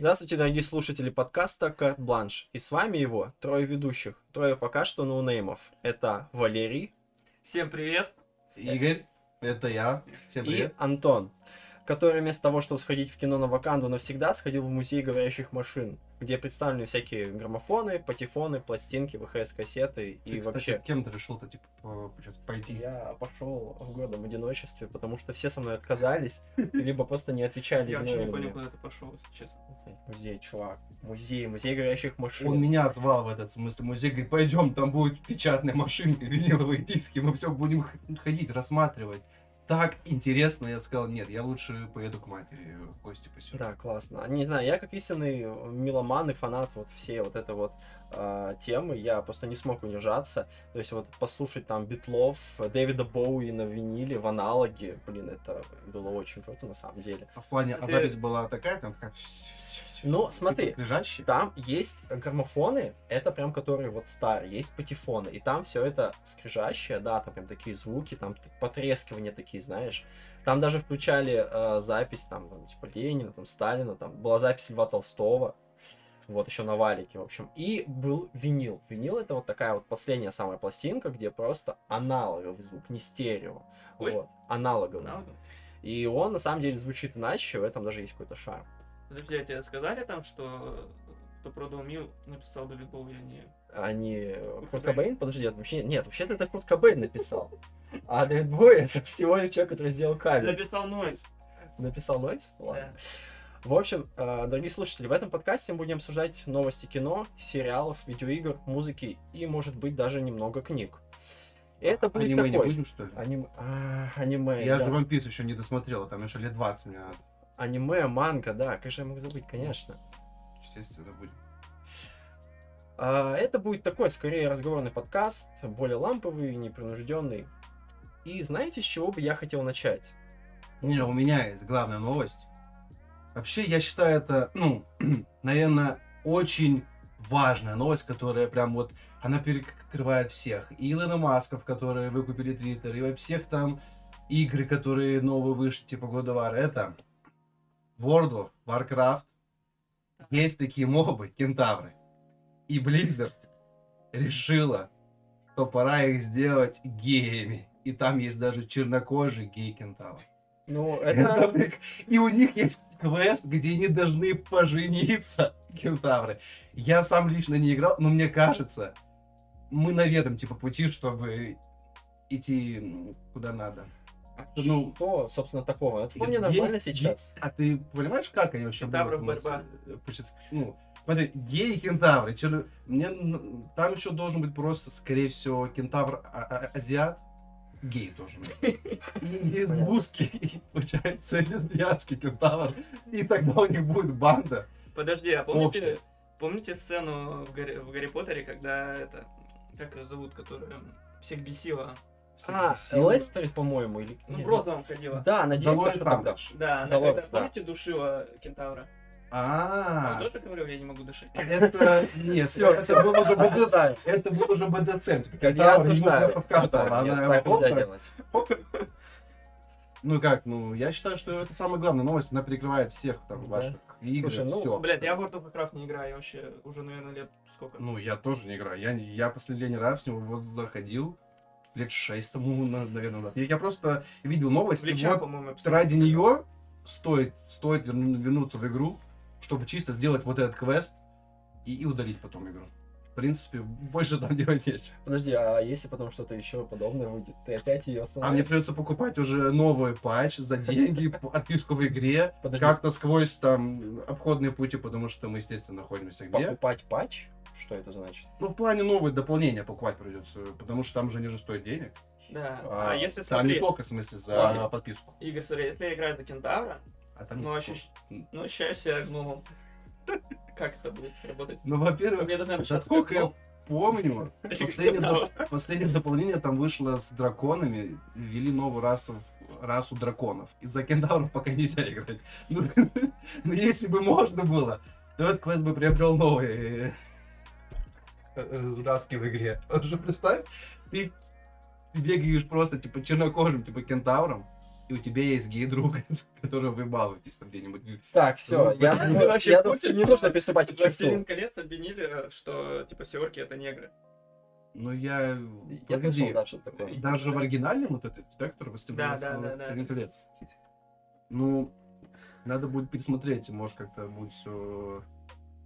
Здравствуйте, дорогие слушатели подкаста «Карт Бланш». И с вами его трое ведущих. Трое пока что ноунеймов. Это Валерий Всем привет. Игорь, это я. Всем и привет. Антон, который вместо того, чтобы сходить в кино на Ваканду навсегда, сходил в музей говорящих машин, где представлены всякие граммофоны, патефоны, пластинки, ВХС-кассеты и кстати, вообще... с кем ты решил-то, типа, по- сейчас пойти? Я пошел в гордом одиночестве, потому что все со мной отказались, либо просто не отвечали. Я вообще не понял, куда ты пошел, если честно. Музей, чувак. Музей, музей говорящих машин. Он меня звал в этот смысле музей, говорит, пойдем, там будет печатная машинка, виниловые диски, мы все будем ходить, рассматривать. Так интересно, я сказал, нет, я лучше поеду к матери в гости посижу. Да, классно. Не знаю, я как истинный меломан и фанат вот все вот это вот а, темы, я просто не смог удержаться. То есть вот послушать там Битлов, Дэвида Боуи на виниле, в аналоге, блин, это было очень круто на самом деле. А в плане, а Ты- запись была такая, там такая... Ну, смотри, Лежащая? Там есть граммофоны, это прям которые вот старые, есть патефоны, и там все это скрижащее, да, там прям такие звуки, там потрескивания такие, знаешь. Там даже включали э, запись, там, ну, типа Ленина, там, Сталина, там была запись Льва Толстого, вот еще на валике, в общем. И был винил. Винил это вот такая вот последняя самая пластинка, где просто аналоговый звук, не стерео. Ой. Вот, аналоговый. Правда? И он на самом деле звучит иначе, в этом даже есть какой-то шарм. Подожди, а тебе сказали там, что кто продал Мил, написал Дэвид Боуи, а не... а не Курт Курт Кобейн? Подожди, это вообще нет, вообще-то это Курт Кобейн написал. А Дэвид Бой это всего лишь человек, который сделал кавер. Написал Нойс. Написал Нойс? Ладно. Да. В общем, э, дорогие слушатели, в этом подкасте мы будем обсуждать новости кино, сериалов, видеоигр, музыки и, может быть, даже немного книг. И это будет Аниме не такой... будем, что ли? Аним- а, аниме, Я да. же Piece еще не досмотрел, там еще лет 20 мне надо. Аниме, манга, да, как же я мог забыть, конечно. Естественно, будет. А, Это будет такой, скорее, разговорный подкаст, более ламповый, непринужденный. И знаете, с чего бы я хотел начать? Не, у меня есть главная новость. Вообще, я считаю это, ну, наверное, очень важная новость, которая прям вот, она перекрывает всех. И Илона Масков, которые выкупили Твиттер, и во всех там игры, которые новые вышли, типа God of War, это World of Warcraft. Есть такие мобы, кентавры. И Blizzard решила, что пора их сделать геями. И там есть даже чернокожий гей-кентавр. Ну, Это И у них есть квест, где они должны пожениться, кентавры. Я сам лично не играл, но мне кажется, мы на верном типа пути, чтобы идти куда надо. Ну, Что, собственно, такого? Это вполне нормально гей- сейчас. а ты понимаешь, как они вообще Кентавров будут, борьба. Ну, смотри, геи и кентавры. чер- Мне, н- там еще должен быть просто, скорее всего, кентавр Гей тоже. И лесбузский, получается, лесбиянский кентавр. И тогда у них будет банда. Подожди, а помните, помните сцену в Гарри, в Гарри Поттере, когда это... Как ее зовут, которая всех бесила? А, Сила. Лестерит, по-моему, или... Ну, в розовом ходила. Да, на. Амбридж. Да, она Долорес, когда, да. помните, душила кентавра? А, Он тоже говорил, я не могу дышать. это... Нет, Всё, это был уже БДС. осуждаю. Это был уже Я кентавр ему Нет, она его. Ну как, ну, я считаю, что это самая главная новость, она перекрывает всех там Да. ваших игр. Слушай, ну, всё. Блядь, я в World of Warcraft не играю, я вообще уже, наверное, лет сколько? Ну, я тоже не играю. Я, я последний раз в него вот заходил лет шесть тому, на- наверное, назад. Я, я просто видел новость, в и Лича, вот ради нее стоит, стоит верну- вернуться в игру, чтобы чисто сделать вот этот квест и, и удалить потом игру. В принципе, больше там делать нечего. Подожди, а если потом что-то еще подобное выйдет, ты опять ее А мне остановишь? придется покупать уже новый патч за деньги, отписку в игре, как-то сквозь там обходные пути, потому что мы, естественно, находимся где. покупать патч? Что это значит? Ну, в плане новые дополнения покупать придется, потому что там же они же стоят денег. Да. А, А, если там смотри, не только, в смысле, за Ладно. подписку. Игорь, смотри, если я играю за кентавра, А там ну, не ощущ- ну, ощущаю себя гномом. Как это будет работать? Ну, во-первых, Я насколько я помню, последнее, доп- последнее дополнение там вышло с драконами, ввели новую расу, расу драконов. Из-за кентавров пока нельзя играть. Ну, ну, если бы можно было, то этот квест бы приобрел новые э, э, раски в игре. Уже представь, ты бегаешь просто, типа, чернокожим, типа, кентавром, и у тебя есть гей-друг, которого вы балуетесь там где-нибудь. Так, все, Ну, я, думаю, вообще не нужно приступать к «Властелин чувству. колец» обвинили, что, типа, все орки это негры. Ну, я... Я Погоди, слышал, да, что такое. Даже в оригинальном вот этот, да, который Да, восстановился да, да, да. «Властелин колец». Ну, надо будет пересмотреть, может, как-то будет все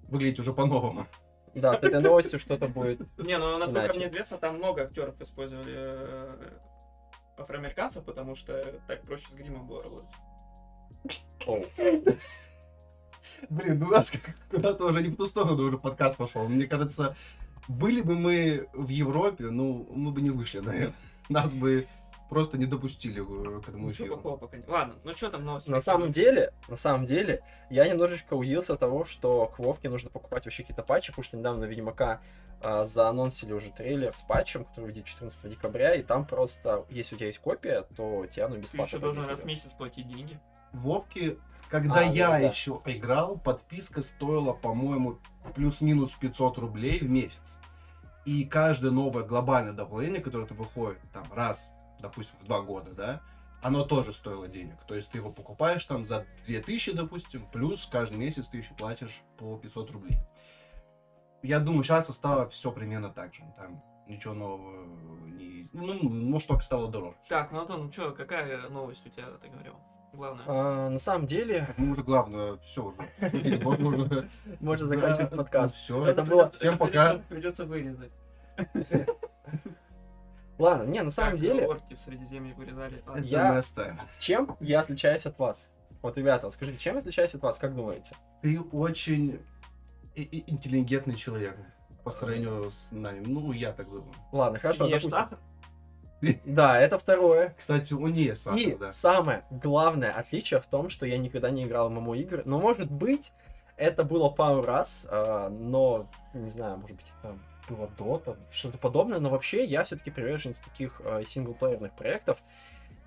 выглядеть уже по-новому. Да, с этой новостью что-то будет. Не, ну, насколько мне известно, там много актеров использовали э, афроамериканцев, потому что так проще с гримом было работать. Блин, ну у нас куда-то уже не в ту сторону уже подкаст пошел. Мне кажется, были бы мы в Европе, ну, мы бы не вышли, наверное. Нас бы просто не допустили э, к этому Ничего эфиру. плохого пока не... Ладно, ну что там новости? На самом деле, на самом деле, я немножечко удивился того, что к Вовке нужно покупать вообще какие-то патчи, потому что недавно Ведьмака а, заанонсили уже трейлер с патчем, который выйдет 14 декабря, и там просто, если у тебя есть копия, то тебе оно Ты бесплатно. еще должен раз в месяц платить деньги. Вовке, когда А, я да, да. еще играл, подписка стоила, по-моему, плюс-минус 500 рублей в месяц. И каждое новое глобальное дополнение, которое то выходит там раз, допустим, в два года, да, оно тоже стоило денег. То есть ты его покупаешь там за 2000, допустим, плюс каждый месяц ты еще платишь по 500 рублей. Я думаю, сейчас стало все примерно так же. Там ничего нового не... Ну, может, только стало дороже. Так, ну Антон, ну что, какая новость у тебя, ты говорил? Главное. А, на самом деле, Мы уже главное, все уже. Можно уже... можно заканчивать подкаст. Все, Это было- Всем пока. Придется вырезать. Ладно, не, на самом Как деле, орки в Средиземье вырезали. Это Я- мы оставим. чем я отличаюсь от вас? Вот, ребята, скажите, чем я отличаюсь от вас, как думаете? Ты очень интеллигентный человек по сравнению с нами. Ну, я так думаю. Ладно, хорошо, Ешь сахар? Да, это второе. Кстати, у нее сахар, И да. самое главное отличие в том, что я никогда не играл в ММО игры. Но может быть, это было пару раз, а, но не знаю, может быть, это было Dota, что-то подобное, но вообще я все-таки приверженец таких а, синглплеерных проектов.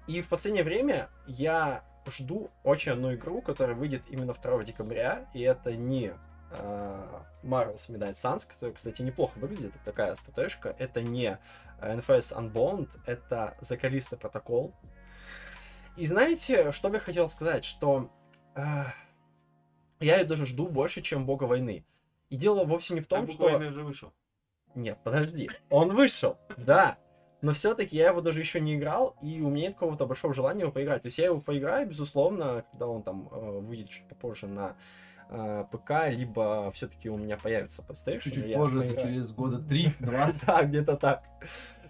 И в последнее время я жду очень одну игру, которая выйдет именно 2 декабря, и это не а, Marvel's Midnight Suns, которая, кстати, неплохо выглядит, это такая стратежка, это не а, NFS Unbound, это Callisto Protocol. И знаете, что бы я хотел сказать, что а, я ее даже жду больше, чем Бога войны. И дело вовсе не в том, Там что... буквально уже вышел. Нет, подожди. Он вышел, да. Но все-таки я его даже еще не играл, и у меня нет какого-то большого желания его поиграть. То есть я его поиграю, безусловно, когда он там э, выйдет чуть попозже на э, ПК, либо все-таки у меня появится PlayStation. Чуть-чуть позже, поиграю. через года три-два. Да, где-то так.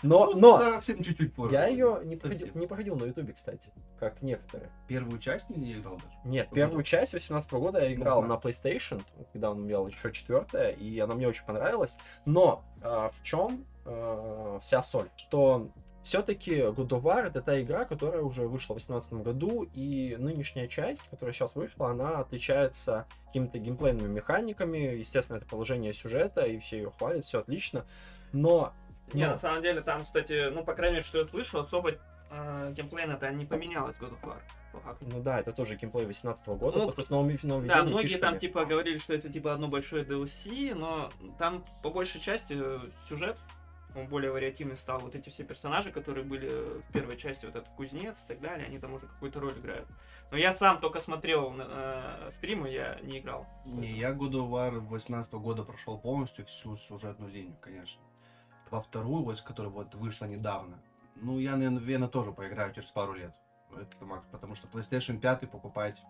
Но, Ну, но Совсем чуть-чуть позже. я ее не Совсем. проходил, не проходил на Ютубе, кстати, как некоторые. Первую часть не играл даже. Нет, Какой первую год? часть 18 года я играл знаю. на PlayStation, когда он имел еще четвертая, и она мне очень понравилась. Но а, в чем а, вся соль? Что все-таки God of War это та игра, которая уже вышла в 2018 году, и нынешняя часть, которая сейчас вышла, она отличается какими-то геймплейными механиками. Естественно, это положение сюжета, и все ее хвалят, все отлично. Но Не, на самом деле, там, кстати, ну, по крайней мере, что я слышал, особо э, геймплейно-то не поменялось God of War, по факту. Ну да, это тоже геймплей 18 года, Ну, просто с новыми Да, нововведениями, многие фишками. там, типа, говорили, что это, типа, одно большое DLC, но там, по большей части, э, сюжет, он более вариативный стал. Вот эти все персонажи, которые были в первой части, вот этот кузнец и так далее, они там уже какую-то роль играют. Но я сам только смотрел э, стримы, я не играл. Не, я God of War 18 года прошел полностью всю сюжетную линию, конечно. Во вторую, вот, которая вот вышла недавно, ну, я, наверное, тоже поиграю через пару лет. Это, потому что PlayStation 5 покупать...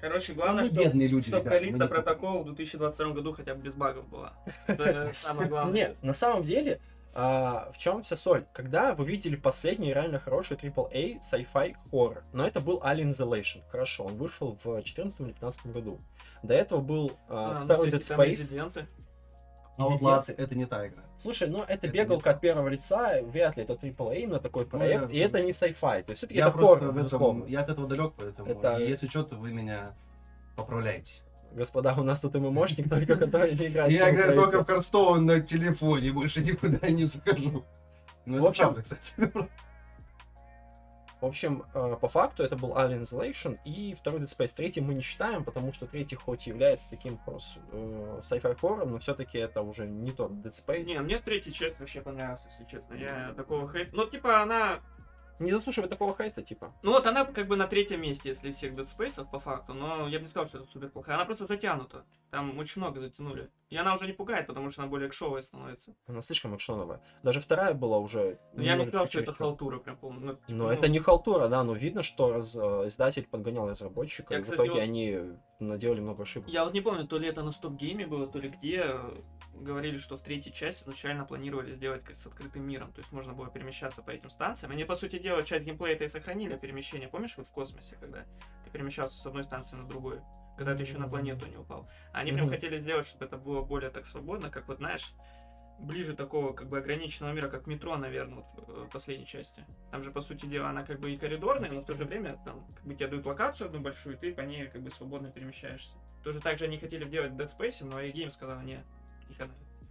Короче, главное, Ну, что, бедные люди, чтобы ребята, мы Калиста протокол в 2022 году хотя бы без багов была. Это самое главное. Нет, на самом деле, а, в чем вся соль? Когда вы видели последний реально хороший AAA sci-fi хоррор, но это был Alien Isolation, хорошо, он вышел в 2014 или 2015 году. До этого был а, А, ну, второй Dead всякие там Space. резиденты. Outlast Резиденты. это не та игра. Слушай, ну это Это бегалка от первого лица, вряд ли это AAA, но такой Ну, проект, я- и это не sci-fi, то есть все-таки Я это просто хоррор, в этом, безусловно. я от этого далек, поэтому Это- если что, то вы меня поправляете. Господа, у нас тут ММОшник, только который не играет. Я играю только в Карстоун на телефоне, больше никуда не захожу. Ну, В это общем, правда, кстати. В общем, э, по факту это был Alien Isolation и второй Dead Space. Третий мы не считаем, потому что третий хоть и является таким просто, э, sci-fi хоррором, но все-таки это уже не тот Dead Space. Не, мне третья часть вообще понравилась, если честно. Я такого хейт... Ну, типа, она Не заслуживает такого хайта, типа. Ну вот она как бы на третьем месте, если из всех Dead Space по факту, но я бы не сказал, что это супер плохая. Она просто затянута. Там очень много затянули. И она уже не пугает, потому что она более экшовая становится. Она слишком экшоновая. Даже вторая была уже... Но я бы не сказал, что это халтура прям полная. Ну, Но ну, это не халтура, да, но видно, что раз- э, издатель подгонял разработчика, Я, и в кстати, итоге вот- они наделали много ошибок. Я вот не помню, то ли это на стоп-гейме было, то ли где говорили, что в третьей части изначально планировали сделать с открытым миром, то есть можно было перемещаться по этим станциям. Они, по сути дела, часть геймплея это и сохранили, перемещение. Помнишь, вы в космосе, когда ты перемещался с одной станции на другую, когда ты еще на планету не упал. Они прям хотели сделать, чтобы это было более так свободно, как вот, знаешь, ближе такого как бы ограниченного мира, как метро, наверное, вот в э, последней части. Там же, по сути дела, она как бы и коридорная, но в то же время там как бы тебе дают локацию одну большую, и ты по ней как бы свободно перемещаешься. Тоже так же они хотели делать в Dead Space, но и Game сказал, не, никогда.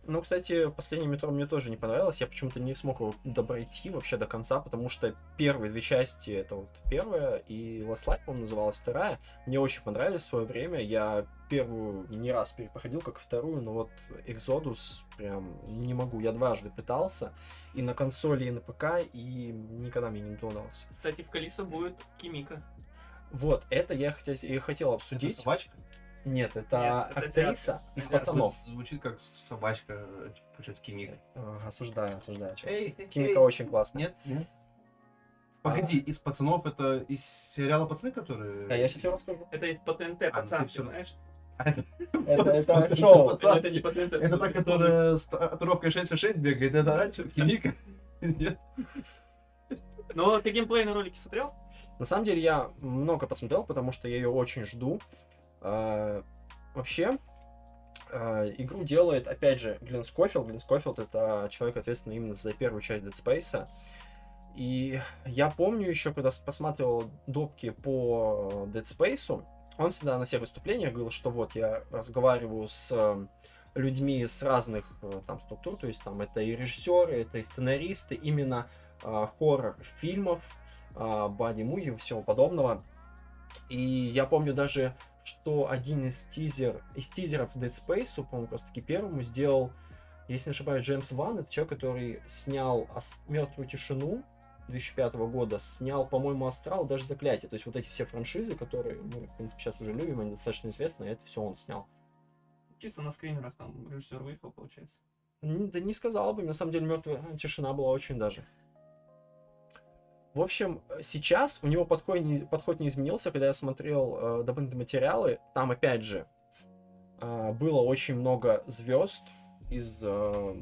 Ну, кстати, последнее метро мне тоже не понравилось. Я почему-то не смог его добройти вообще до конца, потому что первые две части, это вот первая, и Last Light, по-моему, называлась вторая, мне очень понравились в свое время. Я первую не раз перепроходил, как и вторую, но вот Exodus прям не могу. Я дважды пытался, и на консоли, и на ПК, и никогда мне не удавалось. Кстати, в Калиса будет Кимика. Вот, это я хотел, и хотел Это обсудить. собачка? Нет, это Нет, это актриса из Азиатка. пацанов. Звучит как собачка, получается, Кимика. А, Осуждаю, осуждаю. Эй, Кимика эй. очень классная. Нет? Нет? Погоди, из пацанов это из сериала пацаны, которые. А я сейчас все расскажу. Это из по ТНТ, ну пацан, знаешь? А, это, Это, это Это шоу. пацан. Это не по ТНТ. это та, которая с татуировкой 66 бегает, это а, чё, Кимика? Нет? Но ты геймплейные ролики смотрел? На самом деле я много посмотрел, потому что я ее очень жду. А, Вообще, а, игру делает, опять же, Глен Скофилд. Глен Скофилд это человек, ответственный именно за первую часть Dead Space. И я помню еще, когда посматривал допки по Dead Space, он всегда на всех выступлениях говорил, что вот я разговариваю с э, людьми с разных э, там структур, то есть там это и режиссеры, это и сценаристы, именно э, хоррор-фильмов, э, боди-муви и всего подобного. И я помню даже, что один из тизер, из тизеров Dead Space, по-моему, как раз таки первому сделал, если не ошибаюсь, Джеймс Ван, это человек, который снял Мертвую тишину 2005 года, снял, по-моему, Астрал, даже Заклятие. То есть вот эти все франшизы, которые мы, в принципе, сейчас уже любим, они достаточно известны, это все он снял. Чисто на скримерах там режиссер выехал, получается. Да не сказал бы, на самом деле мертвая тишина была очень даже. В общем, сейчас у него подход не, подход не изменился, когда я смотрел э, дополнительные материалы. Там, опять же, э, было очень много звезд из э,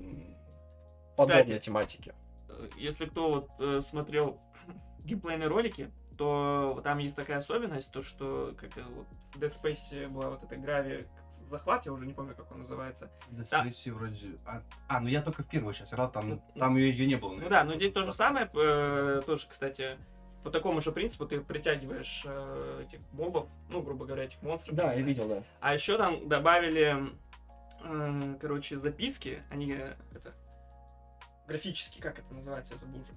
подобной Кстати. тематики. Э, Если кто вот э, смотрел геймплейные ролики, то там есть такая особенность, то что как э, вот в Dead Space была вот эта грави захват, я уже не помню, как он называется. Да. Space вроде... А, а, ну я только в первую часть играл, там, Ну, там ее, ее не было. Ну наверное. да, но здесь то же самое, э, тоже, кстати, по такому же принципу ты притягиваешь э, этих мобов, ну, грубо говоря, этих монстров. Да, я видел, да. А еще там добавили, э, короче, записки, они э, это графически, как это называется, я забыл уже.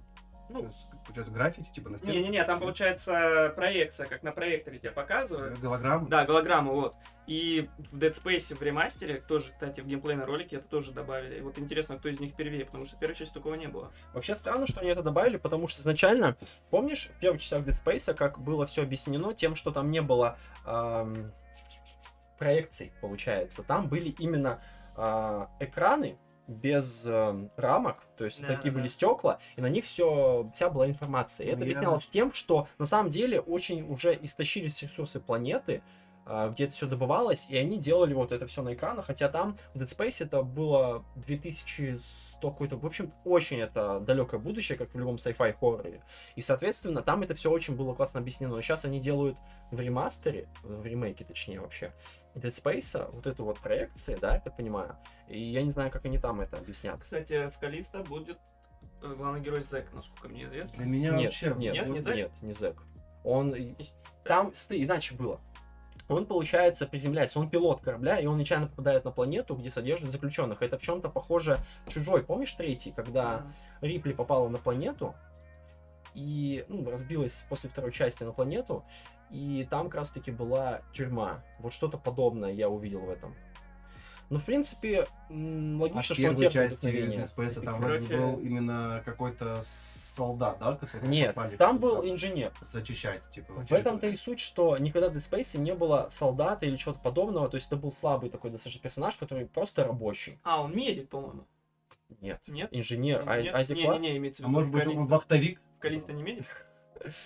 Ну, получается, граффити, типа на стене. не-не-не, там получается проекция, как на проекторе тебе показывают. Голограмма. Да, голограмма, вот. И в Dead Space в ремастере, тоже, кстати, в геймплейном ролике это тоже добавили. И вот интересно, кто из них первее, потому что в первой части такого не было. Вообще странно, что они это добавили, потому что изначально, помнишь, в первых частях Dead Space, как было все объяснено тем, что там не было ам, проекций, получается. Там были именно а, экраны без эм, рамок, то есть Да, такие да, были стекла, и на них все, вся была информация. И это Ну, я- объяснялось тем, что на самом деле очень уже истощились ресурсы планеты, где это все добывалось, и они делали вот это все на экранах, хотя там в Dead Space это было 2100 какой-то, в общем, очень это далекое будущее, как в любом sci-fi хорроре. И, соответственно, там это все очень было классно объяснено. Но сейчас они делают в ремастере, в ремейке точнее вообще, Dead Space, а, вот эту вот проекцию, да, я так понимаю. И я не знаю, как они там это объяснят. Кстати, в Калиста будет э, главный герой Зек, насколько мне известно. Для меня Нет, вообще... нет, Нет, не Зэк? нет, не Зэк. Он... Там, смотри, иначе было. Он, получается, приземляется, он пилот корабля, и он нечаянно попадает на планету, где содержат заключенных. Это в чем-то похоже чужой. Помнишь третий, когда Рипли попала на планету и ну, разбилась после второй части на планету, и там как раз таки была тюрьма. Вот что-то подобное я увидел в этом. Ну, в принципе, А логично, в что он первой терпит части Space там вроде был именно какой-то солдат, да? который Нет, там был инженер. зачищать, типа. В этом-то и суть, что никогда в Dead Space не было солдата или чего-то подобного, то есть это был слабый такой достаточно персонаж, который просто рабочий. А, он медик, по-моему. Нет, Нет? инженер, а, Нет? Айзек Кларк? Не-не-не, имеется в А виду. может быть, он вахтовик? Калиста не медик?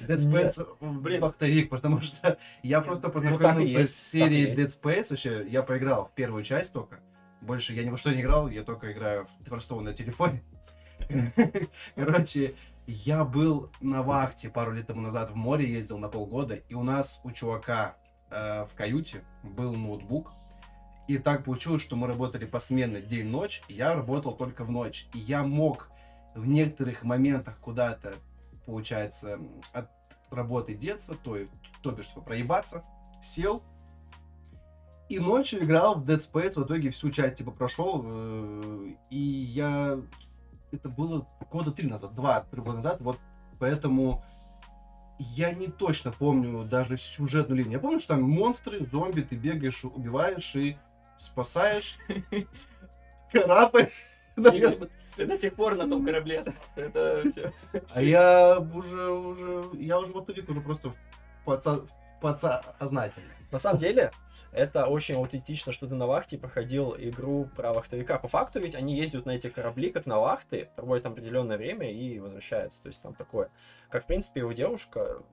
Dead Space, блин, вахтовик, потому что я просто Ну, и познакомился с серией. Dead Space, вообще, я поиграл в первую часть только, больше я ни во что не играл, я только играю в Hearthstone на телефоне. Короче, я был на вахте пару лет тому назад в море, ездил на полгода, и у нас у чувака э, в каюте был ноутбук, и так получилось, что мы работали посменно день-ночь, и я работал только в ночь. И я мог в некоторых моментах куда-то, получается, от работы деться, то, и- то бишь, типа, проебаться, сел, и ночью играл в Dead Space, в итоге всю часть, типа, прошел, э, и я... Это было года три назад, два-три года назад, вот поэтому я не точно помню даже сюжетную линию. Я помню, что там монстры, зомби, ты бегаешь, убиваешь и спасаешь корабль. До сих пор на том корабле. Это все. А я уже, уже, я уже вахтовик уже просто в подса- в подсознательно. На самом деле, это очень аутентично, что ты на вахте проходил игру про вахтовика. По факту ведь они ездят на эти корабли, как на вахты, проводят там определенное время и возвращаются. То есть там такое. Как, в принципе, его девушка,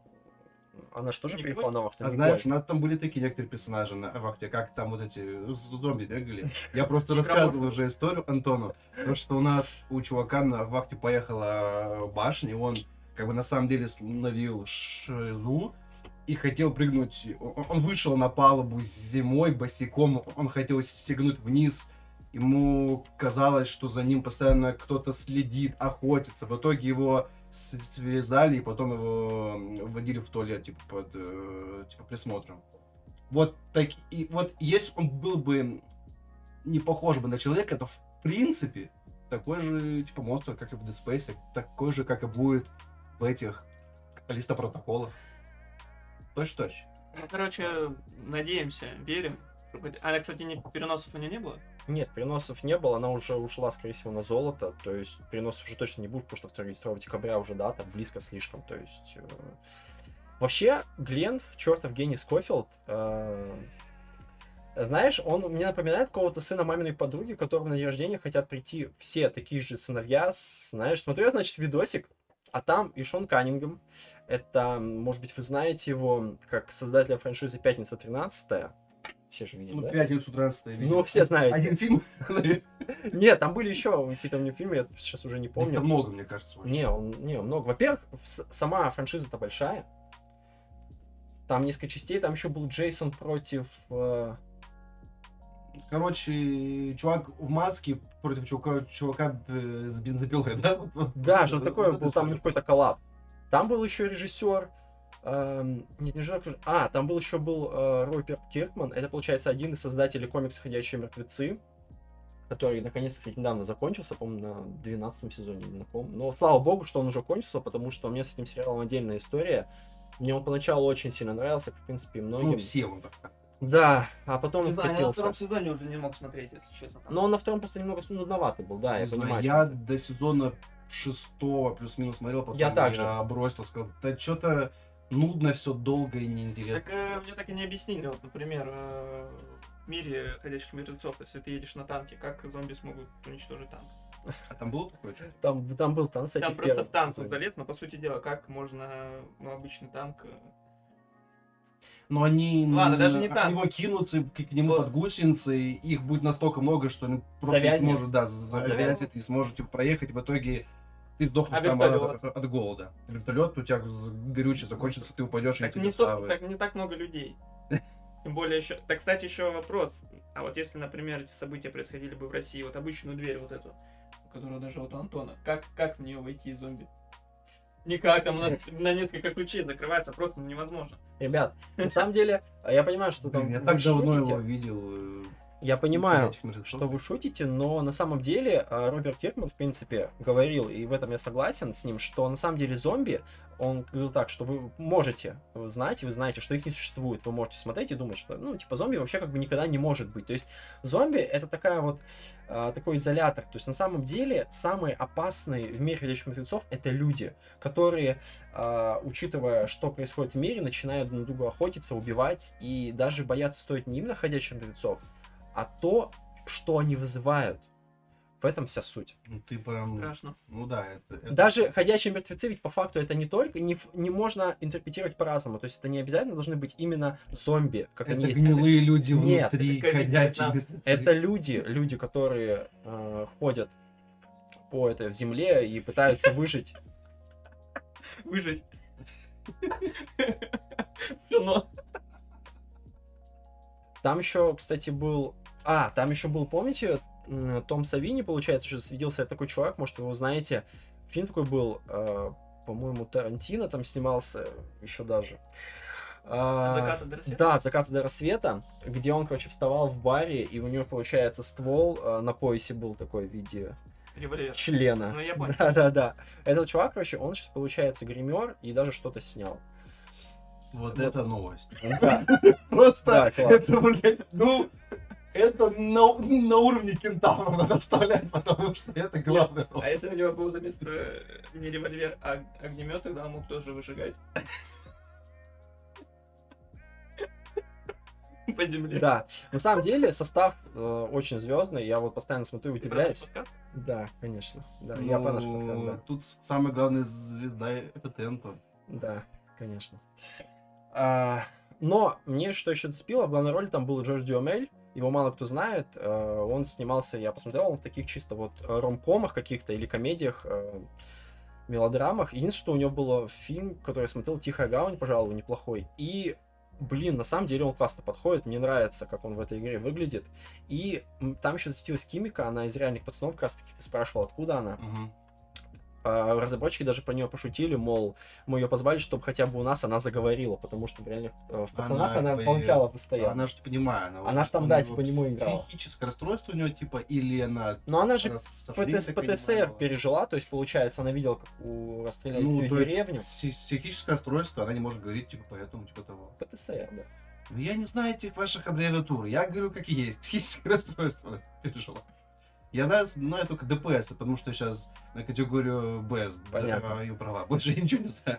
она же тоже Не перепала на вахту. А знаешь, у нас там были такие некоторые персонажи на вахте, как там вот эти зомби бегали. Я просто рассказывал уже историю Антону, потому что у нас у чувака на вахте поехала башня, и он как бы на самом деле словил шизу и хотел прыгнуть. Он вышел на палубу зимой босиком, он хотел стегнуть вниз, ему казалось, что за ним постоянно кто-то следит, охотится. В итоге его связали и потом его вводили в туалет, типа, под э, типа, присмотром. Вот так и вот если он был бы не похож бы на человека, то в принципе такой же типа монстр, как и в Dead Space, такой же, как и будет в этих листопротоколах. Точь-точь. Ну, короче, надеемся, верим. Что хоть- А, кстати, не, переносов у нее не было? Нет, переносов не было, она уже ушла, скорее всего, на золото, то есть переносов уже точно не будет, потому что 2 декабря уже дата, близко слишком, то есть... э, Вообще, Глен, чертов гений Скофилд, э, знаешь, он мне напоминает какого-то сына маминой подруги, которому на день рождения хотят прийти все такие же сыновья, знаешь, смотрю, значит, видосик, а там и Шон Каннингем, это, может быть, вы знаете его как создателя франшизы «Пятница 13 все же видели, Ну, да? пятницу 13 Ну, все знают. Один фильм. Нет, там были еще какие-то него фильмы, я сейчас уже не помню. много, мне кажется. очень. Не, он, не, много. Во-первых, сама франшиза-то большая. Там несколько частей, там еще был Джейсон против... э, Короче, чувак в маске против чувака, чувака э, с бензопилой, да? Да, что такое, был там какой-то коллаб. Там был еще режиссер... эм, нет, не режиссер, а, там был еще был э, Роберт Киркман. Это, получается, один из создателей комикса «Ходячие мертвецы», который, наконец-то, кстати, недавно закончился, по-моему, на 12 сезоне или на ком. Но слава богу, что он уже кончился, потому что у меня с этим сериалом отдельная история. Мне он поначалу очень сильно нравился, как, в принципе, и многим. Ну, всем он так. Да, а потом Не он знаю, я на втором сезоне уже не мог смотреть, если честно. там. Но он на втором просто немного нудноватый был, да, я Не знаю, понимаю. я до сезона шестого плюс-минус смотрел, потом Я также. бросил, сказал, да что-то нудно, все долго и неинтересно. Так э, мне так и не объяснили, вот, например, э, в мире ходячих мертвецов, если ты едешь на танке, как зомби смогут уничтожить танк? А там было такое что Там, там был танц, кстати, Там в просто в танк залез, но по сути дела, как можно, ну, обычный танк... э, Но они Ладно, н- даже не к так. него кинутся, к, к нему Вот. под гусеницы, и их будет настолько много, что он просто не Завязнет. сможет, да, завязнет, не сможете проехать, в итоге ты сдохнешь А там от, от голода. Вертолет у тебя горючий закончится, ты упадешь, и Так тебя не, столько- так не так много людей. Тем более еще... Так, кстати, еще вопрос. А вот если, например, эти события происходили бы в России, вот обычную дверь вот эту, которая даже вот у Антона, как, как в нее войти зомби? Никак, там на, на несколько ключей закрывается, просто невозможно. Ребят, на самом деле, я понимаю, что там... Я так давно его видел. Я понимаю, что вы шутите, но на самом деле э, Роберт Киркман, в принципе, говорил, и в этом я согласен с ним, что на самом деле зомби, он говорил так, что вы можете знать, вы знаете, что их не существует, вы можете смотреть и думать, что, ну, типа, зомби вообще как бы никогда не может быть. То есть зомби это такая вот, э, такой изолятор. То есть на самом деле самые опасные в мире ходячих мертвецов это люди, которые, э, учитывая, что происходит в мире, начинают друг на друга охотиться, убивать, и даже бояться стоит не именно ходячих мертвецов, а то, что они вызывают. В этом вся суть. Ну, ты прям... Страшно. Ну да, это... это- Даже ходячие мертвецы, ведь по факту это не только, не, не можно интерпретировать по-разному. То есть это не обязательно должны быть именно зомби, как они Это есть. гнилые люди Нет, внутри, это COVID-19. ходячие мертвецы. Это люди, люди, которые э, ходят по этой земле и пытаются выжить. Выжить. Там еще, кстати, был... А, там еще был, помните, Том Савини, получается, что светился такой чувак, может, вы его знаете. Фильм такой был, э, по-моему, Тарантино там снимался еще даже. А, От заката до рассвета? Да, от заката до рассвета, где он, короче, вставал в баре, и у него, получается, ствол э, на поясе был такой в виде Револьвер. члена. Ну, я понял. Да-да-да. Этот чувак, короче, он сейчас, получается, гример и даже что-то снял. Вот это новость. Да, Просто Да, это, блядь, ну, это на, на уровне кентавров надо вставлять, потому что это главное. А если у него был вместо э, не револьвер, а огнемет, тогда он мог тоже выжигать. По земле. Да, на самом деле состав э, очень звездный, я вот постоянно смотрю и удивляюсь. подкаст? Да, конечно. Да, я по нашему Ну, подкасту, Тут самая главная звезда это Тенто. да. Да, конечно. А, но мне что еще зацепило, в главной роли там был Джордж Дюамель, его мало кто знает, э, он снимался, я посмотрел, он в таких чисто вот ромкомах каких-то или комедиях, э, мелодрамах. Единственное, что у него было фильм, который я смотрел, «Тихая гавань», пожалуй, неплохой. И, блин, на самом деле он классно подходит, мне нравится, как он в этой игре выглядит. И там еще засветилась Кимика, она из реальных пацанов, как раз таки ты спрашивал, откуда она. Мгм. А, разработчики даже про нее пошутили, мол, мы ее позвали, чтобы хотя бы у нас она заговорила, потому что в реальных э, в пацанах она, молчала и- постоянно. Она же, понимаю, она, Она ж там, да, типа, не играла. Психическое расстройство у нее, типа, или она... Но она же она ПТС, ПТСР пережила, то есть, получается, она видела, как у расстреляли Ну, деревню. пси- психическое расстройство, она не может говорить, типа, поэтому, типа, того. ПТСР, да. Ну, я не знаю этих ваших аббревиатур. Я говорю, как и есть. Психическое расстройство она пережила. Я знаю, знаю только ДПС, потому что сейчас на категорию Б Понятно. даю права. Больше я ничего не знаю.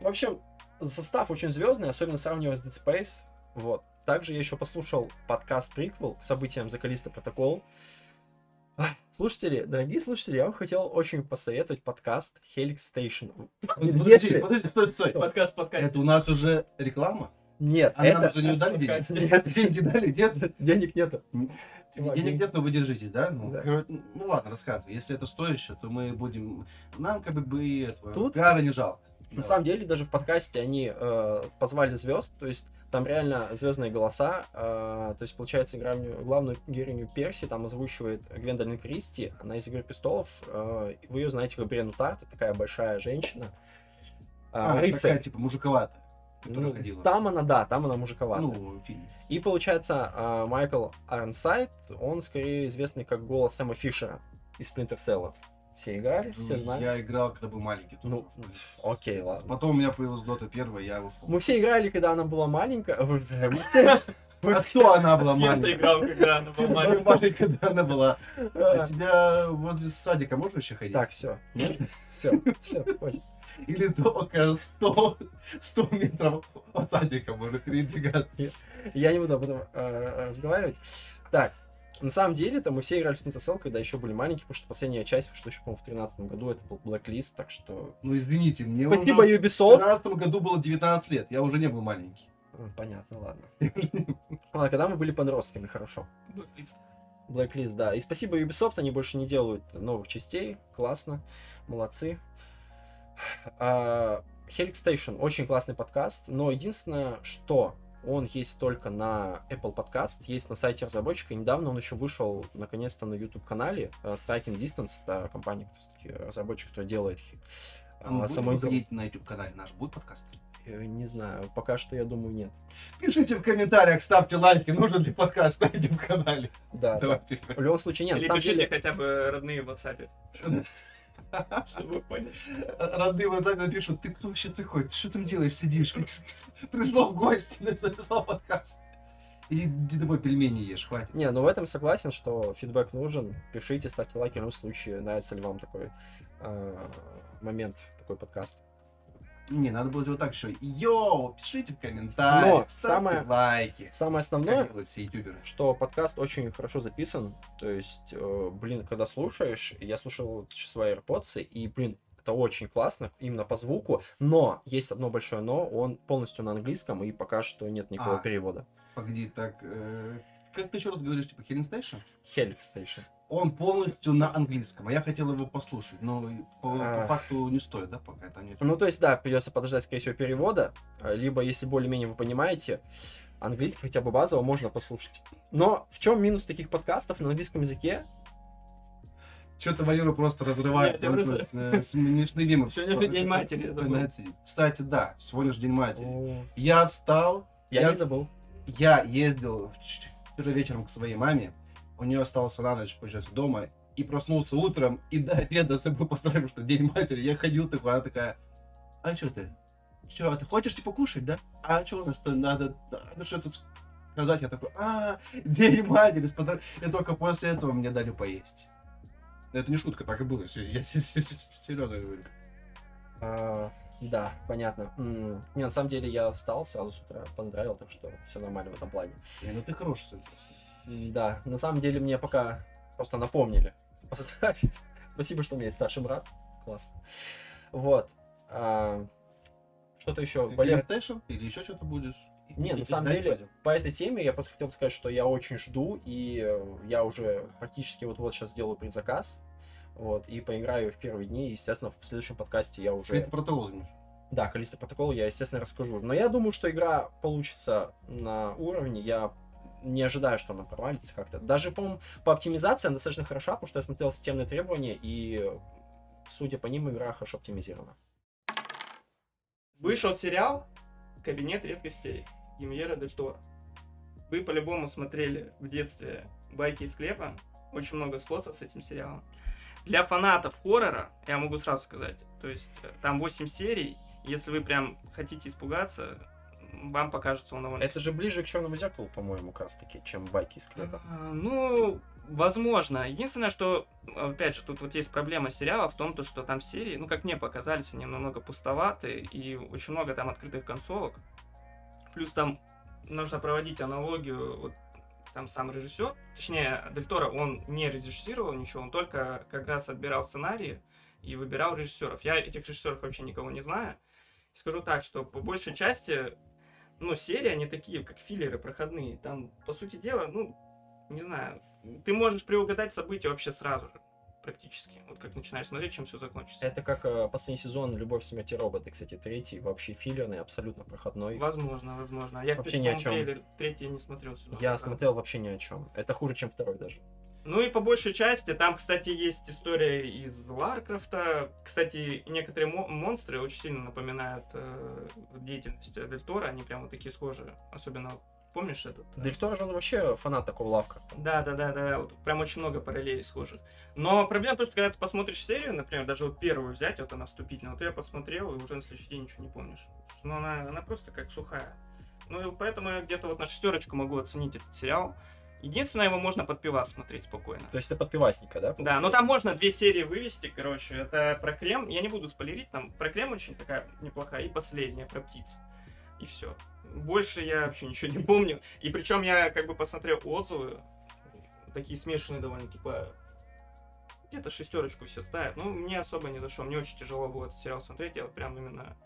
В общем, состав очень звездный, особенно сравнивая с Dead Space. Вот. Также я еще послушал подкаст приквел к событиям Закалиста Протокол. Слушатели, дорогие слушатели, я вам хотел очень посоветовать подкаст Helix Station. Подожди, Если- подожди, стой, стой. Подкаст, подкаст. Это у нас уже реклама? Нет, А нам это... за нее дали подкаст. денег? Нет. Деньги дали, нет? Денег нету. Денег нет, но вы держитесь, да? Ну, Да. ну ладно, рассказывай. Если это стоящее, то мы будем... Нам как бы и этого... Тут- Пиара не жалко. На самом деле, даже в подкасте они э, позвали звезд, то есть там реально звездные голоса. э, то есть, получается, главную, главную героиню Перси там озвучивает Гвендолин Кристи, она из Игры престолов. э, вы ее знаете как Брену Тарт, такая большая женщина. А, А, рыцарь. такая, типа, мужиковатая, которая Ну, ходила. там она, да, там она мужиковатая. Ну, в фильме. И получается, э, Майкл Арнсайд, он скорее известный как голос Сэма Фишера из Splinter Cell. Все играли, все знают. Я играл, когда был маленький. тоже. Ну, окей, ладно. Потом у меня появилась Дота первая, я ушел. Мы все играли, когда она была маленькая. А кто она была маленькая? играл, когда она была маленькая? когда она была. А А, тебя возле садика можешь вообще ходить? Так, все. Все, все, хватит. Или только 100, 100 метров от садика можно передвигаться? Я не буду об этом э, разговаривать. Так, на самом деле-то мы все играли в Splinter Cell, когда еще были маленькие, потому что последняя часть, что еще, по-моему, в 2013 году, это был Blacklist, так что... Ну, извините, мне Спасибо, уже в Ubisoft. 2013 году было 19 лет, я уже не был маленький. Понятно, ладно. Ладно, когда мы были подростками, хорошо. Blacklist. Blacklist, да. И спасибо Ubisoft, они больше не делают новых частей. Классно. Молодцы. А, Helix Station очень классный подкаст, но единственное, что он есть только на Apple Podcast, есть на сайте разработчика. И недавно он еще вышел, наконец-то, на YouTube-канале. э, Striking Distance, это компания, таки, разработчик, которая делает А мы а, саму будем выходить на YouTube канале наш, будет подкаст? Э, Не знаю, пока что я думаю нет. Пишите в комментариях, ставьте лайки, нужен ли подкаст на этом канале. Да, да. В любом случае нет. Или пишите деле- хотя бы родные в WhatsApp, чтобы вы поняли. Родные в WhatsApp напишут, ты кто вообще такой? Ты что там делаешь, сидишь? Пришел в гости, записал подкаст. И иди домой пельмени ешь, хватит. Не, ну в этом согласен, что фидбэк нужен. Пишите, ставьте лайки в любом случае. Нравится ли вам такой э, момент, такой подкаст. Не, надо было сделать так еще. Йоу, пишите в комментариях, Но ставьте самое- лайки. Самое основное, все ютуберы. что подкаст очень хорошо записан. То есть, э, блин, когда слушаешь, я слушал свои AirPods, и, блин, это очень классно, именно по звуку. Но есть одно большое но, он полностью на английском, и пока что нет никакого А. перевода. Погоди, так, э, как ты еще раз говоришь, типа Healing Station? Helix Station. Он полностью на английском, а я хотел его послушать, но по, по А. факту не стоит, да, пока там нет. Ну, то есть, да, придется подождать, скорее всего, перевода. а, Либо, если более-менее вы понимаете, английский хотя бы базово можно послушать. Но в чем минус таких подкастов на английском языке? Что-то Валеру просто разрывает тут, э, смешные мемы. Сегодня же День матери. Кстати, да, сегодня же День матери. Я встал, Я Я- не забыл. я ездил вчера вечером к своей маме, у нее остался на ночь, получается, дома, и проснулся утром, и до обеда забыл поздравить, что День матери. Я ходил такой, она такая, а что ты? Что, а ты хочешь типа кушать, да? А что у нас-то надо, надо что-то сказать? Я такой, а, День матери, с поздра-». и только после этого мне дали поесть. Это не шутка, так и было. Я серьезно говорю. Да, понятно. М, Не, на самом деле я встал сразу с утра, поздравил, так что все нормально в этом плане. Не, ну ты просто. М, Да, на самом деле мне пока просто напомнили поздравить. Спасибо, что у меня есть старший брат. Классно. Вот. А, Что-то еще. Imitation или еще что-то будешь? Не, на самом деле, пойдем. по этой теме я просто хотел сказать, что я очень жду, и э, я уже практически вот-вот сейчас сделаю предзаказ, вот, и поиграю в первые дни, и, естественно, в следующем подкасте я уже... Есть протокол. Да, количество протокола я, естественно, расскажу. Но я думаю, что игра получится на уровне, я не ожидаю, что она провалится как-то. Даже, по-моему, по оптимизации она достаточно хороша, потому что я смотрел системные требования, и, судя по ним, игра хорошо оптимизирована. Вышел сериал «Кабинет редкостей» Гимьера Дель Торо. Вы по-любому смотрели в детстве «Байки из склепа». Очень много сходства с этим сериалом. Для фанатов хоррора, я могу сразу сказать, то есть э, там 8 серий, если вы прям хотите испугаться, вам покажется он довольно... Это же ближе к черному зеркалу, по-моему, как раз таки, чем байки из склепа. А, Ну, возможно. Единственное, что, опять же, тут вот есть проблема сериала в том, то, что там серии, ну, как мне показались, они немного пустоваты, и очень много там открытых концовок. Плюс там нужно проводить аналогию, вот там сам режиссер, точнее, Дель Торо, он не режиссировал ничего, он только как раз отбирал сценарии и выбирал режиссеров. Я этих режиссеров вообще никого не знаю. Скажу так, что по большей части, ну, серии, они такие, как филлеры проходные. Там, по сути дела, ну, не знаю, ты можешь приугадать события вообще сразу же, практически. Вот как начинаешь смотреть, чем все закончится. Это как э, последний сезон «Любовь, смерть и роботы», кстати, третий, вообще филлерный, абсолютно проходной. Возможно, возможно. Я, Вообще ни о чём. трейлер третий не смотрел сюда. Я смотрел вообще ни о чем. Это хуже, чем второй даже. Ну и по большей части, там, кстати, есть история из Ларкрафта. Кстати, некоторые мо- монстры очень сильно напоминают э, деятельность Дель Торо. Они прям вот такие схожие. Особенно, помнишь этот? э, Дель Торо же он вообще фанат такого Лавкрафта. Да, да, да, да, вот прям очень много параллелей схожих. Но проблема в том, что когда ты посмотришь серию, например, даже вот первую взять, вот она вступительная, вот я посмотрел, и уже на следующий день ничего не помнишь. Ну, она, она просто как сухая. Ну, и поэтому я где-то вот на шестерочку могу оценить этот сериал. Единственное, его можно под пивас смотреть спокойно. То есть это подпивасника, да? Да, но там можно две серии вывести, короче. Это про крем. Я не буду спойлерить, там про крем очень такая неплохая. И последняя про птиц. И все. Больше я вообще ничего не помню. И причем я как бы посмотрел отзывы. Такие смешанные довольно, типа... Где-то шестерочку все ставят. Ну, мне особо не зашел. Мне очень тяжело было этот сериал смотреть. Я вот прям именно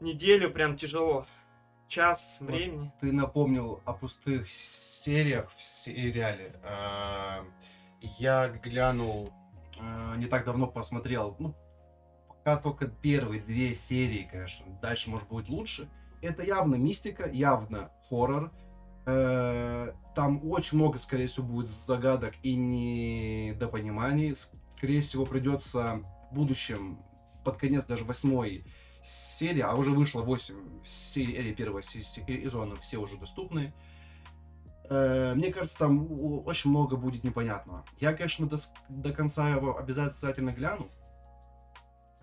неделю прям тяжело. Час Вот. времени. Ты напомнил о пустых сериях в сериале. А, Я глянул, а, не так давно посмотрел, ну, пока только первые две серии, конечно. Дальше, может, будет лучше. Это явно мистика, явно хоррор. Э, Там очень много, скорее всего, будет загадок и недопониманий. Скорее всего, придется в будущем, под конец даже восьмой серий, а уже вышло 8 серий первого се- сезона, все уже доступны. Э, Мне кажется, там очень много будет непонятного. Я, конечно, до, до конца его обязательно гляну.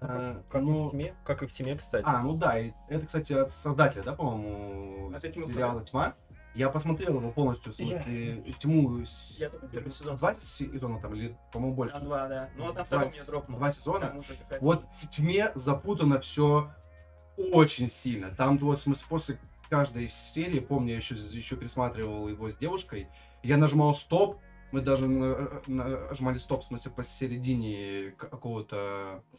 Э, Как, и но- в тьме, как и в тьме, кстати. А, ну да, и это, кстати, от создателя, да, по-моему, сериала «Тьма». Я посмотрел его полностью, в смысле, «Тьму». с- Я первый сезон. Два сезона там, или, по-моему, больше. А, два, да. Ну, вот на втором я дропнул. два сезона? Вот в тьме запутано все очень сильно. Там вот, в смысле, после каждой серии, помню, я еще, еще пересматривал его с девушкой, я нажимал стоп, мы даже на- нажимали стоп, в смысле, посередине какого-то э, э,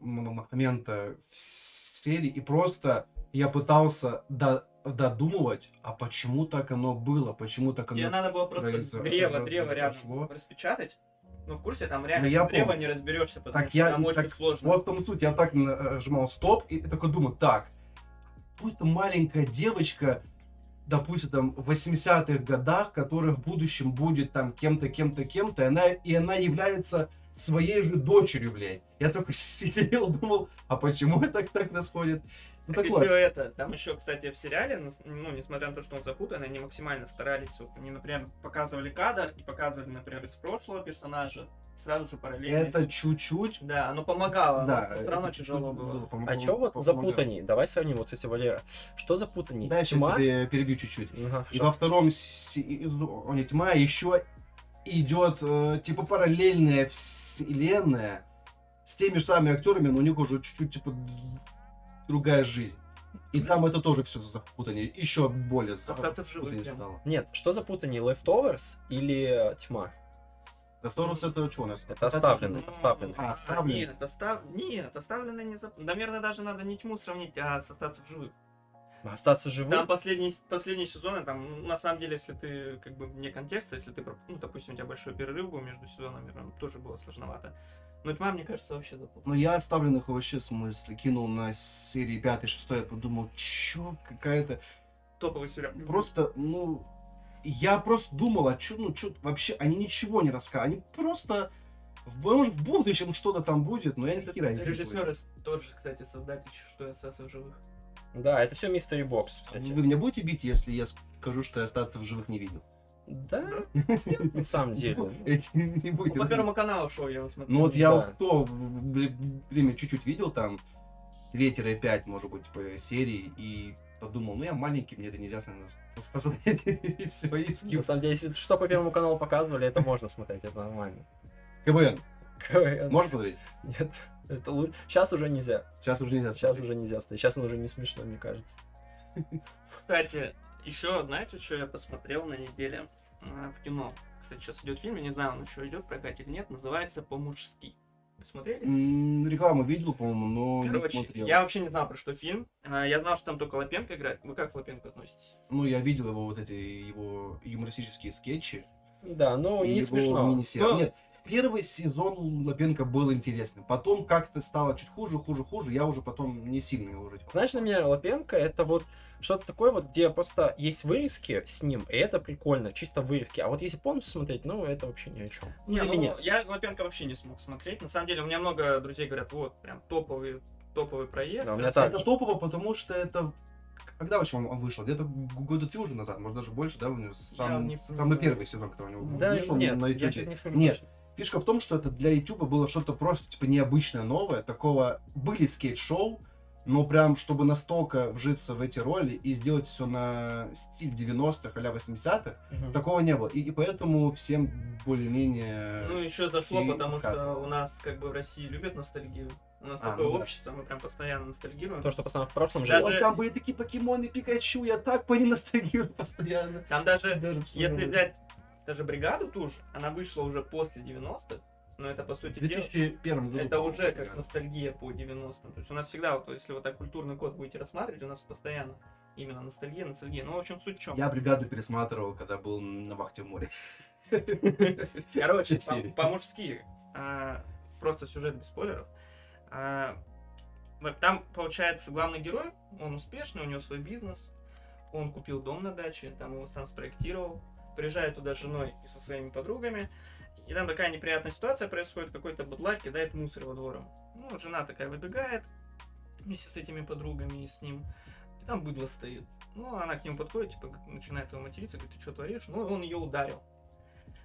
момента в серии, и просто я пытался до- додумывать, а почему так оно было, почему так оно... Тебе надо было просто произо- древо, древо произошло. рядом распечатать. Ну, в курсе, там реально Ну, я без древа помню. не разберешься, потому Так что я там очень так, сложно. Вот в том суть, я так нажимал стоп и такой думаю, так, какая-то маленькая девочка, допустим, там, в 80-х годах, которая в будущем будет там кем-то, кем-то, кем-то, и она, и она является своей же дочерью, блядь. Я только сидел, думал, а почему это так, так происходит? Ну, Так еще это, там еще, кстати, в сериале, ну, несмотря на то, что он запутан, они максимально старались, вот, они, например, показывали кадр и показывали, например, из прошлого персонажа, сразу же параллельно. Это чуть-чуть... Да, оно помогало, Да, но все равно тяжело чуть-чуть было. пом- А чё вот запутанней? Давай сравним, вот, кстати, Валера. Что запутанней? Да, я сейчас тебе перебью чуть-чуть. Ага, И что? во втором сезоне тьма еще идет э, типа параллельная вселенная с теми же самыми актерами, но у них уже чуть-чуть типа другая жизнь. И там это тоже все запутание, еще более прям. стало. Нет, что запутанней, Leftovers или э, Тьма? Второй это что у нас? Это оставленный, Ну, оставленный. А, оставленный. Нет, остав... нет, оставлено не зап... Наверное, даже надо не тьму сравнить, а с остаться в живых. Остаться живым? Там последние, последние сезоны, там, ну, на самом деле, если ты, как бы, вне контекста, если ты, ну, допустим, у тебя большой перерыв был между сезонами, там, тоже было сложновато. Но тьма, мне кажется, вообще запутала. Ну я оставленных вообще, в смысле, кинул на серии 5-6, я подумал, чё, какая-то... Топовый сериал. Просто, ну, я просто думал, а чё, ну, чё, вообще, они ничего не рассказывали, они просто, в, может, в будущем что-то там будет, но я ни хера не режиссер тот же, кстати, создатель, что и остаться в живых. Да, это все Mystery Box, кстати. Вы меня будете бить, если я скажу, что я остаться в живых не видел? Да, на самом деле. Не Ну, будете. По первому каналу шоу я его смотрел. Ну вот я в то время чуть-чуть видел там 2-5, может быть, по серии, и подумал, ну я маленький, мне это нельзя посмотреть, и все, и На скип. самом деле, если что по Первому каналу показывали, это можно смотреть, это нормально. КВН, КВН. можно смотреть? Нет, это лучше. Сейчас уже нельзя. Сейчас уже нельзя Сейчас смотреть. уже нельзя смотреть. Сейчас он уже не смешно, мне кажется. Кстати, еще, знаете, что я посмотрел на неделе а, в кино? Кстати, сейчас идет фильм, я не знаю, он еще идет в прокате или нет, называется «По-мужски». Посмотрели? М, Рекламу видел, по-моему, но не Короче, смотрел. я вообще не знал, про что фильм. А, Я знал, что там только Лапенко играет. Вы как к Лапенко относитесь? Ну, я видел его вот эти его юмористические скетчи. Да, и не его смешно. мини-сериал. Ну, Нет, первый сезон Лапенко был интересным. Потом как-то стало чуть хуже, хуже, хуже. Я уже потом не сильно его уже... типа, Знаешь, для меня Лапенко это вот что-то такое вот, где просто есть вырезки с ним, и это прикольно, чисто вырезки. А вот если полностью смотреть, ну это вообще ни о чем. Не, Для ну, меня. я Лапенко вообще не смог смотреть. На самом деле, у меня много друзей говорят, вот, прям топовый, топовый проект. Да, у меня так. Это топово, потому что это... Когда вообще он, он вышел? Где-то года три уже назад, может даже больше, да, у него сам, не самый первый сезон, который у него Да, вышел нет, на я YouTube. сейчас не скажу Нет. Фишка в том, что это для YouTube было что-то просто типа необычное, новое. Такого были скейт-шоу, но прям чтобы настолько вжиться в эти роли и сделать все на стиль 90-х, а 80-х, Мгм. такого не было. И, и поэтому всем более-менее... Ну, еще зашло, И потому что как? у нас, как бы, в России любят ностальгию. У нас А, такое ну да. общество, мы прям постоянно ностальгируем. То, что постоянно в прошлом Даже-. Вот там были такие покемоны Пикачу, я так по ним ностальгирую постоянно. Там даже, Даже если взять даже бригаду ту же, она вышла уже после 90-х, но это, по сути дела, 2001 году. это уже как примерно. ностальгия по 90-м. То есть у нас всегда, вот если вот так культурный код будете рассматривать, у нас постоянно именно ностальгия, ностальгия. Ну, в общем, суть в чем. Я бригаду пересматривал, когда был на вахте в море. Короче, по-мужски, а, просто сюжет без спойлеров. А, Там, получается, главный герой, он успешный, у него свой бизнес, он купил дом на даче, там его сам спроектировал, приезжает туда с женой и со своими подругами, И там такая неприятная ситуация происходит, какой-то быдлак кидает мусор во двор. Ну, жена такая выбегает вместе с этими подругами и с ним. И там быдло стоит. Ну, она к нему подходит, типа, начинает его материться, говорит, ты что творишь? Ну, он ее ударил.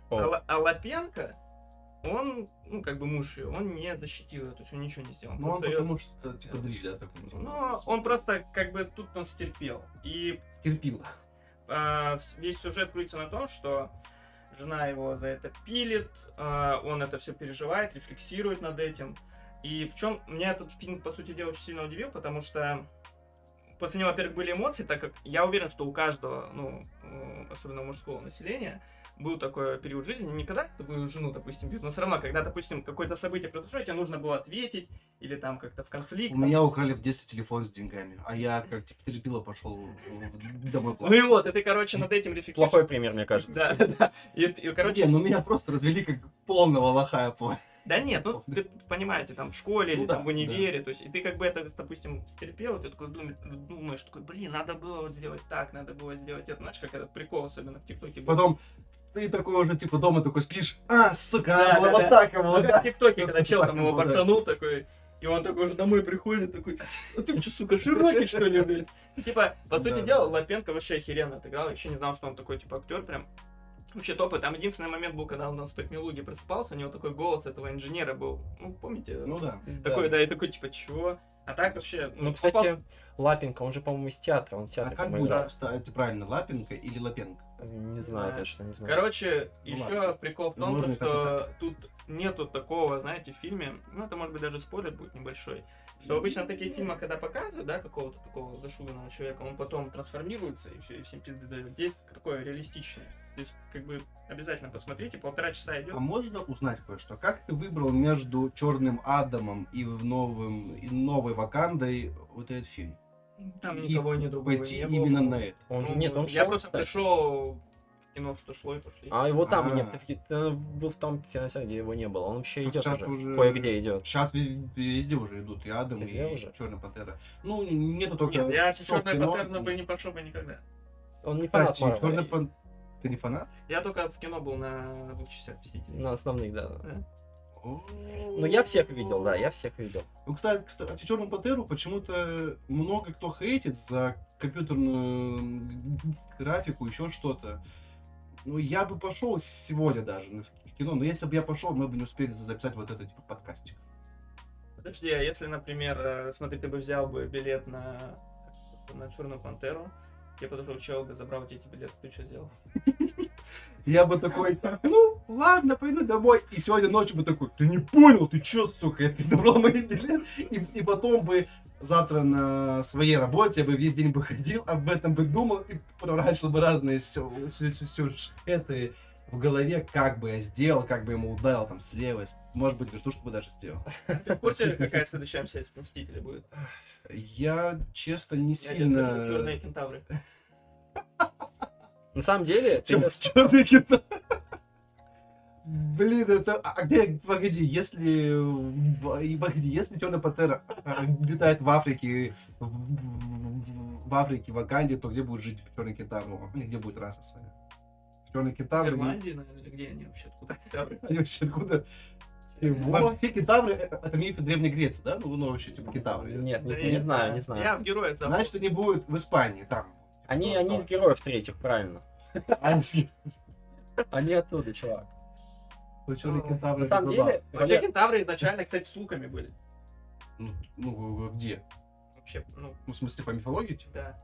А, О, а Лапенко, он, ну, как бы муж ее, он не защитил ее, то есть он ничего не сделал. Ну, он её- потому что, типа, дрищ, да, такой. Ну, он просто, как бы, тут он стерпел. И терпил. А, весь сюжет крутится на том, что жена его за это пилит, а, он это все переживает, рефлексирует над этим. И в чем меня этот фильм, по сути дела, очень сильно удивил, потому что после него, во-первых, были эмоции, так как я уверен, что у каждого, ну, особенно мужского населения, был такой период жизни, не когда твою жену, допустим, бьют, но все равно, когда, допустим, какое-то событие произошло, и тебе нужно было ответить, или там как-то в конфликт. У меня украли в детстве телефон с деньгами, а я как типа терпила, пошел домой Ну плакать. и вот, и ты, короче, над этим рефлексируешь. Плохой пример, мне кажется. Да, да. И, и, короче, Не, ну меня просто развели как полного лоха, я понял. Да нет, ну ты понимаете, там в школе Ну или да, там в универе, то есть, и ты как бы это, допустим, стерпел, ты такой думаешь, думаешь, такой, блин, надо было вот сделать так, надо было сделать это, знаешь, как этот прикол, особенно в ТикТоке. Потом ты такой уже типа дома такой спишь, а, сука, Да, было да, вот да. так его, Ну, как да. в ТикТоке, когда чел там его Ну, да. бортанул такой, и он такой уже домой приходит, такой, а ты что, сука, широкий, что ли, блядь? Типа, по сути Да, дела, да. Лапенко вообще охеренно отыграл, вообще не знал, что он такой, типа, актер прям. Вообще топы. Там единственный момент был, когда он там с Пахмелуги просыпался, у него такой голос этого инженера был. Ну, помните? Ну да. Такой, да, и такой, типа, чего? А так вообще... Ну, попал- кстати, Лапенко, он же, по-моему, из театра, он в А как будет, играл. кстати, правильно, Лапенко или Лапенко? Не знаю Да. точно, не знаю. Короче, Ну еще ладно. прикол в Ну, том, можно что тут нету такого, знаете, в фильме, ну, это может быть даже спойлер будет небольшой, что обычно в таких фильмах, когда показывают, да, какого-то такого зашуганного человека, он потом трансформируется и все, и всем пизды дает. Здесь такое реалистичное. То есть, как бы, обязательно посмотрите, полтора часа идет. А можно узнать кое-что? Как ты выбрал между Черным Адамом и в новым и новой Вакандой вот этот фильм? Там и никого ни другого Пойти не было. именно на это. Он Ну, нет, он Я шел, просто кстати. пришел в кино, что шло, и то шли. А его там А. нет, ты, был в том кинотеатре, где его не было. Он вообще Ну, идет сейчас уже. уже- Кое-где идет. Сейчас везде уже идут и Адам, Везде и уже? Черная Пантера. Ну, нету только Нет, я черный кино. паттерн бы не пошел бы никогда. Он не фанат. Черный Пантера... Ты не фанат? Я только в кино был на двух частях Мстителей. На основных, да. Ну, Ну, я всех видел, да, я всех видел. Ну, кстати, кстати, Черную Пантеру почему-то много кто хейтит за компьютерную графику, еще что-то. Ну, я бы пошел сегодня даже на- в кино, но если бы я пошел, мы бы не успели записать вот этот типа, подкастик. Подожди, а если, например, э, смотри, ты бы взял бы билет на, на Черную Пантеру, я подошел к бы забрал эти билеты, ты что сделал? Я бы такой, ну, ладно, пойду домой. И сегодня ночью бы такой, ты не понял, ты чё, сука, я передобрал мои билеты. И, и потом бы завтра на своей работе я бы весь день бы ходил, об этом бы думал и проворачивал бы разные сю- сю- сю- сюжеты в голове, как бы я сделал, как бы ему ударил там слева, с- может быть, вертушку бы даже сделал. Ты в курсе, какая следующая часть Мстителей будет? Я, честно, не Я Черные сильно... кентавры. На самом деле, Черный кита. Блин, это... А а где... Погоди, если... в- и Погоди, если Черная Пантера летает в Африке, в, в Африке, в Ваканде, то где будет жить Черный кентавр? Ну, Где будет раса своя? Черный В кентавр... они- Ирландии, наверное, или где они вообще? Откуда? Они вообще откуда? Чего? Вообще кентавры э, это мифы Древней Греции, да? Ну, ну вообще, типа кентавры. Нет, не, Да не я- знаю, не знаю. Я в героях забыл. Значит, они будут в Испании, там. Они, Ну, они да. из героев третьих, правильно. Они с- Они оттуда, чувак. Ну, Черный Ну, На самом деле, Вообще кентавры изначально, кстати, с луками были. Ну, ну, где? Вообще, ну, Ну, в смысле, по мифологии? типа? да.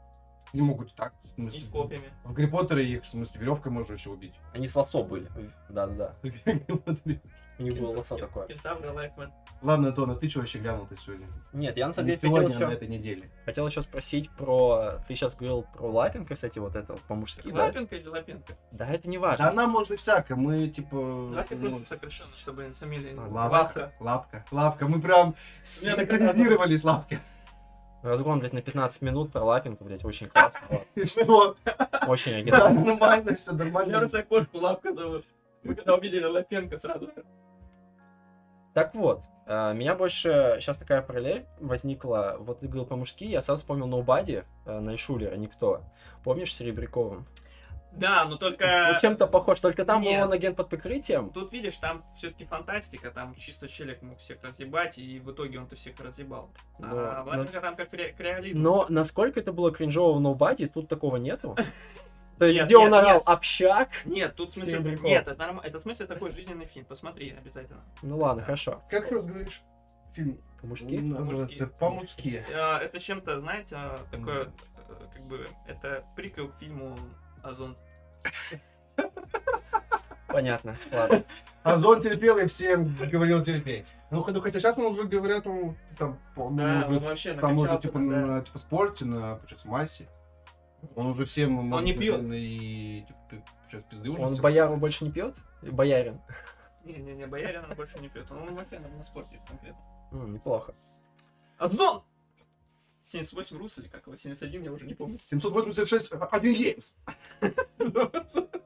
Не могут и так. В И смысле, с копьями. В Гарри Поттере их, в смысле, веревкой можно еще убить. они с лацо были. Да-да-да. У них было Кен- такое. Кентавры, Лайфмен. Ладно, Тона, ты что вообще глянул ты сегодня? Нет, я на самом Не деле хотел сегодня, а еще, на этой неделе. хотел еще спросить про... Ты сейчас говорил про Лапенко, кстати, вот это по-мужски, да? Лапенко или Лапенко? Да, это не Да важно. нам можно всяко, мы типа... Давайте ну, просто сокращенно, чтобы фамилия... А, Лапка, лапка, лапка. Мы прям синхронизировались лапки. Разгон, блядь, на 15 минут про Лапенко, блядь, очень классно. что? Очень Да, оригинально. нормально, все нормально. просто кошку лапка зовут. Мы когда увидели Лапенко сразу. Так вот, э, меня больше сейчас такая параллель возникла. Вот ты говорил по-мужски, я сразу вспомнил Nobody, э, Найшулера, Никто. Помнишь с Серебряковым? Да, но только... Ну, чем-то похож, только там был Нет. он агент под прикрытием. Тут, видишь, там все-таки фантастика, там чисто челик мог всех разъебать, и в итоге он-то всех разъебал. Но, а Владимир там как ре- к реализму. но насколько это было кринжово в Nobody, тут такого нету. То есть, Нет, где он нет, орал нет. общак. Нет, тут в смысле... Серебряков. Нет, это, норм- это в смысле такой жизненный фильм, посмотри обязательно. Ну ладно, хорошо. Как ты говоришь? Фильм По-мужски. называется по-мужски. А, Это чем-то, знаете, такое, э, как бы, это приквел к фильму Озон. Понятно. Ладно. Озон терпел и всем говорил терпеть. Ну, хотя- хотя сейчас он уже говорят, ну, там, он Да, уже, он вообще там уже типа тогда. на типа, спорте, на получается, массе. Он уже всем может не пьет. он и типа, получается, пизды уже Он всем бояру больше не пьет? Боярин. Не-не-не, Боярин он больше не пьет, он вообще на, спорте конкретно. М, Неплохо. Озон! 78 рус или как его, 71, я уже не помню. 786 один геймс.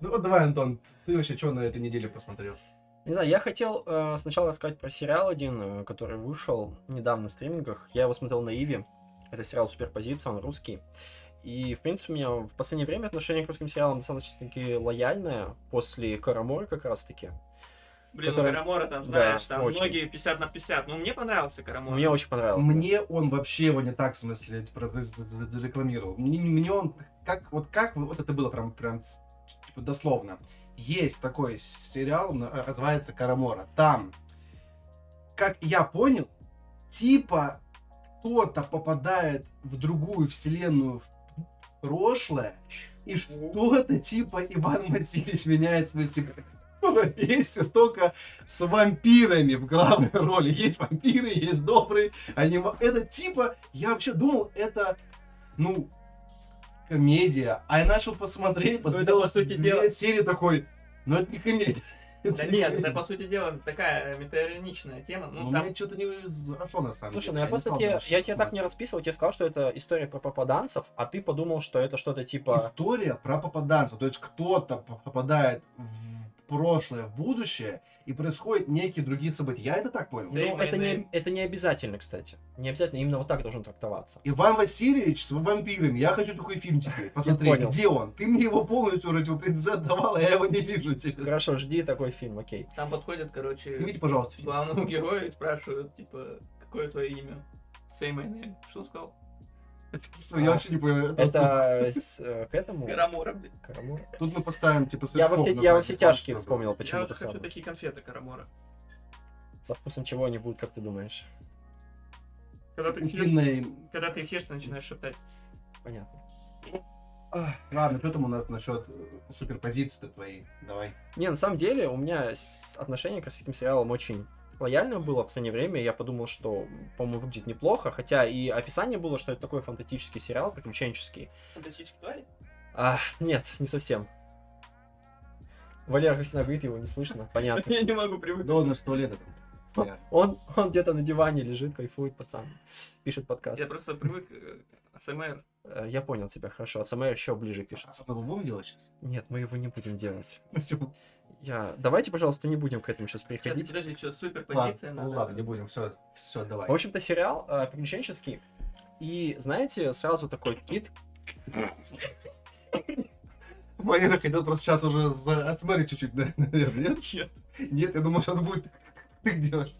Ну вот давай, Антон, ты вообще что на этой неделе посмотрел? Не знаю, я хотел э, сначала рассказать про сериал один, э, который вышел недавно на стримингах. Я его смотрел на Иви. Это сериал Суперпозиция, он русский. И, в принципе, у меня в последнее время отношение к русским сериалам достаточно-таки лояльное, после Караморы как раз-таки. Блин, Который- ну Карамора там, Да, знаешь, там очень. многие 50 на 50. Ну, мне понравился Карамора. Мне очень понравился. Мне он вообще его не так, в смысле, типа, зарекламировал. Мне, мне он, как, вот как, вот это было прям, прям, типа, дословно. Есть такой сериал, э, называется Карамора. Там, как я понял, типа, кто-то попадает в другую вселенную в прошлое, и что-то типа Иван Васильевич меняет, смысле, профессию только с вампирами в главной роли. Есть вампиры, есть добрые. Они... Это типа, я вообще думал, это, ну, комедия. А я начал посмотреть, посмотрел по сути две дела- серии такой, ну это не комедия. Да нет, это, по сути дела, такая метаироничная тема. Ну, Ну, там мне что-то не зашло на самом Слушай, деле. ну я не просто тебе, я тебе так не расписывал, тебе сказал, что это история про попаданцев, а ты подумал, что это что-то типа... История про попаданцев. То есть кто-то попадает в прошлое, в будущее, и происходят некие другие события. Я это так понял. Да Ну, это не, это не обязательно, кстати. Не обязательно, именно вот так должен трактоваться. Иван Васильевич с вампирами. Я хочу такой фильм теперь посмотреть. Где он? Ты мне его полностью уже типа, предзет давал, а я его не вижу теперь. Хорошо, жди такой фильм, окей. Там подходят, короче, Снимите, пожалуйста, главному герою и спрашивают, типа, какое твое имя? Say my name. Что он сказал? Я вообще не понял. Это э, к этому... Карамора, блин. Тут мы поставим, типа, Я на я во все тяжкие вспомнил Я почему-то вот хочу сам. такие конфеты Карамора. Со вкусом чего они будут, как ты думаешь? Когда ты, их ешь, Интимные- когда ты их ешь, ты начинаешь шептать. Понятно. Ладно, что там у нас насчет э, суперпозиции-то твоей? Давай. Не, на самом деле, у меня отношение к этим сериалам очень лояльное было в последнее время. Я подумал, что, по-моему, выглядит неплохо. Хотя и описание было, что это такой фантастический сериал, приключенческий. Фантастические твари? А, нет, не совсем. Валера всегда говорит, его не слышно. Понятно. Я не могу привыкнуть. Да он из туалета там. Он, он где-то на диване лежит, кайфует, пацан. Пишет подкаст. Я просто привык э, СМР. Э, Я понял тебя хорошо. А СМР еще ближе пишется. А мы будем делать сейчас? Нет, мы его не будем делать. Я... Давайте, пожалуйста, не будем к этому сейчас Сейчас, переходить. подожди, что, супер Ладно, позиция ну надо? ладно, не будем. Все, все, давай. В общем-то, сериал э, приключенческий. И, знаете, сразу такой кит. Валера хотел просто сейчас уже за... отсмотреть чуть-чуть, да, наверное, нет? Нет. Нет, я думал, что он будет ты делать.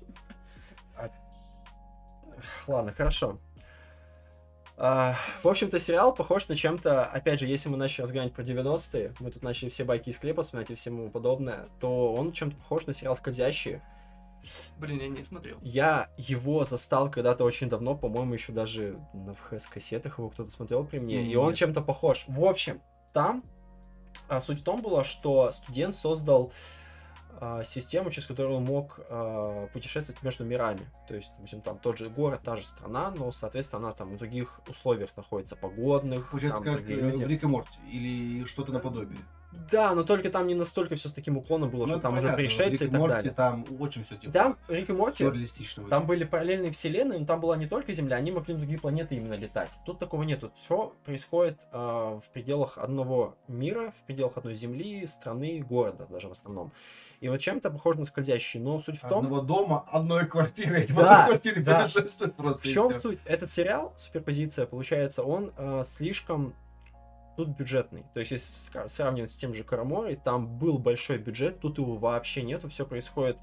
Ладно, хорошо. А, в общем-то, сериал похож на чем-то, опять же, если мы начали разговаривать про 90-е, мы тут начали все байки из клепа вспоминать и всему подобное, то он чем-то похож на сериал «Скользящие». Блин, я не смотрел. Я его застал когда-то очень давно, по-моему, еще даже на ВХС-кассетах его кто-то смотрел при мне, и он Нет. чем-то похож. В общем, там а, суть в том была, что студент создал систему, через которую он мог а, путешествовать между мирами. То есть, допустим, там тот же город, та же страна, но, соответственно, она там в других условиях находится, погодных, Получается, там как э, Рик и Морти. Или что-то наподобие. Да, но только там не настолько все с таким уклоном было, Ну, что там уже понятно, пришельцы Рик и так Морти далее. там очень все типа. Там Рик и Морти, реалистично. Там были параллельные вселенные, но там была не только Земля, они могли на другие планеты именно летать. Тут такого нету. Все происходит э, в пределах одного мира, в пределах одной Земли, страны, города даже в основном. И вот чем-то похоже на скользящий. Но суть в том, Одного дома, одной квартиры. Эти Да, квартире да. путешествуют просто. в чем суть? Этот сериал, суперпозиция, получается, он э, слишком тут бюджетный. То есть, если сравнивать с тем же Караморой, там был большой бюджет, тут его вообще нету, все происходит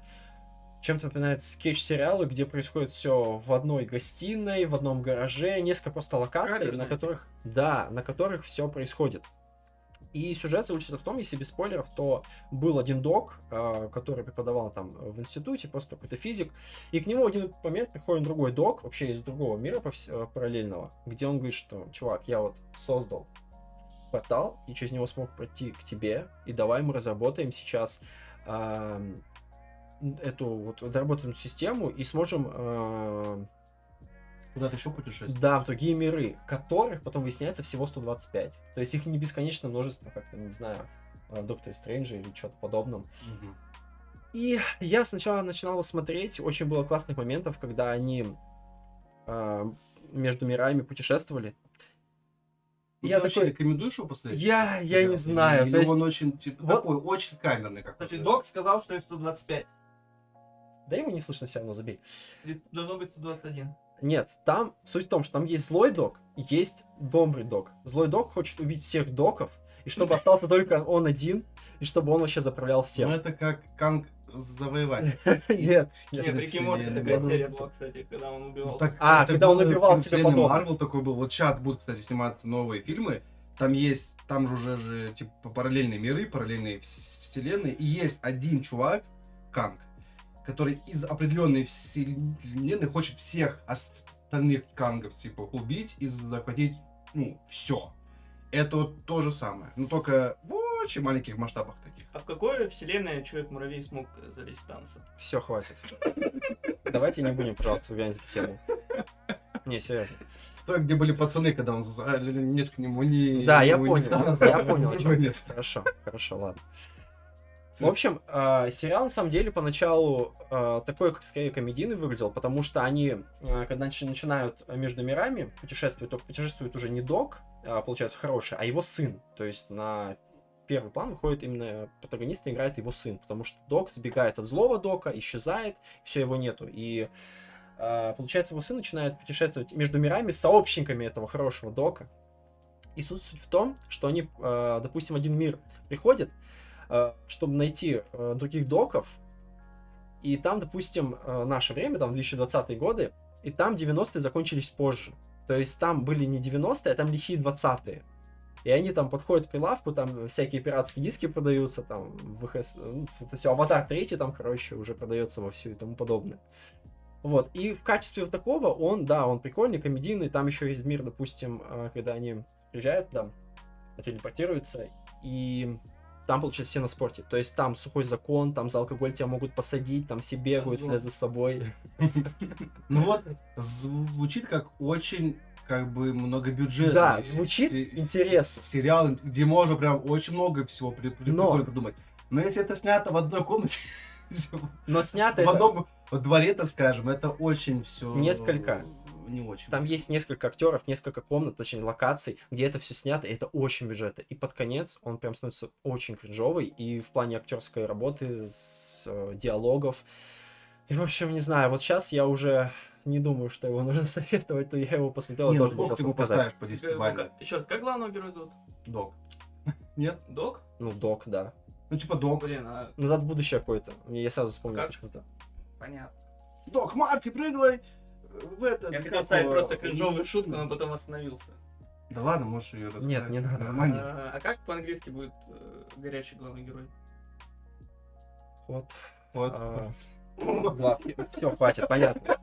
чем-то напоминает скетч-сериалы, где происходит все в одной гостиной, в одном гараже, несколько просто локаций, Камерные. на которых, да, на которых все происходит. И сюжет заключается в том, если без спойлеров, то был один док, э, который преподавал там в институте, просто какой-то физик, и к нему в один момент приходит другой док, вообще из другого мира э, параллельного, где он говорит, что, чувак, я вот создал портал, и через него смог пройти к тебе, и давай мы разработаем сейчас ам, эту вот доработанную систему и сможем э, Куда-то еще путешествовать. да, в другие миры, которых потом выясняется всего 125. То есть их не бесконечно множество, как то не знаю, э, в Докторе Стрэнджа или что-то подобном. И я сначала начинал его смотреть, очень было классных моментов, когда они э, между мирами путешествовали. Ну, Я ты вообще такой- рекомендуешь его посмотреть? Я, я Или- не знаю, или то есть, он очень, типа, вот- такой, очень камерный как Значит, док сказал, что их 125. да его не слышно все равно, забей. Здесь должно быть 121. Нет, там суть в том, что там есть злой док, есть добрый док. Злой док хочет убить всех доков, и чтобы остался только он один, и чтобы он вообще заправлял Ну, всем. это как Канг завоеватель. Нет, Нет. Рики Морти такая серия была, кстати, когда он убивал. Ну, А, когда он убивал вселенной подобных. Марвел такой был. Вот сейчас будут, кстати, сниматься новые фильмы. Там есть, там же уже же, типа, параллельные миры, параллельные вселенные. И есть один чувак, Канг, который из определенной вселенной хочет всех остальных Кангов, типа, убить и захватить, ну, все. Это вот то же самое. Но только в очень маленьких масштабах таких. А в какой вселенной Человек-муравей смог э, залезть в танцы? Все, хватит. Давайте не будем, пожалуйста, выгонять эту тему. Не, серьезно. То, где были пацаны, когда он за несколько нему не... Да, я понял, я понял. Хорошо, хорошо, ладно. В общем, э, сериал на самом деле поначалу э, такой, как скорее комедийный выглядел, потому что они, э, когда начи- начинают между мирами путешествовать, только путешествует уже не док, а, получается, хороший, а его сын. То есть на первый план выходит именно протагонист и играет его сын, потому что док сбегает от злого дока, исчезает, все его нету. И э, получается, его сын начинает путешествовать между мирами с сообщниками этого хорошего дока. И суть, суть в том, что они, э, допустим, один мир приходят, э, чтобы найти э, других доков, и там, допустим, э, наше время, там 2020 годы, и там 90-е закончились позже. То есть там были не 90-е, а там лихие 20-е. И они там подходят к прилавку, там всякие пиратские диски продаются, там ВХС, ну, это все, Аватар 3 там, короче, уже продается вовсю и тому подобное. Вот, и в качестве вот такого он, да, он прикольный, комедийный, там еще есть мир, допустим, э, когда они приезжают туда, телепортируются, и там, получается, все на спорте. То есть там сухой закон, там за алкоголь тебя могут посадить, там все бегают, следят за собой. Ну вот, звучит как очень как бы многобюджетный Да, звучит се- интересно. сериал, где можно прям очень много всего при- при- Но- придумать. Но если это снято в одной комнате, Но снято в это... одном во дворе, так скажем, это очень все Несколько. не очень. Там есть несколько актеров, несколько комнат, точнее локаций, где это все снято, и это очень бюджетно. И под конец он прям становится очень кринжовый, и в плане актерской работы, с э, диалогов. И, в общем, не знаю, вот сейчас я уже не думаю, что его нужно советовать, то я его посмотрел Не, ну сколько ты ему поставишь по 10 бально? Еще раз, как главного героя зовут? Док. Нет? Док? Ну, док, да. Ну типа док. Блин, а Назад в будущее какой-то. Мне я сразу вспомнил почему-то. понятно. Док, Марти, прыгай! В это, Я хотел ставить просто кринжовую шутку, но потом остановился. Да ладно, можешь ее рассказать. Нет, не надо. Нормально. А, а как по-английски будет э, горячий главный герой? Вот. Вот. Все, хватит, понятно.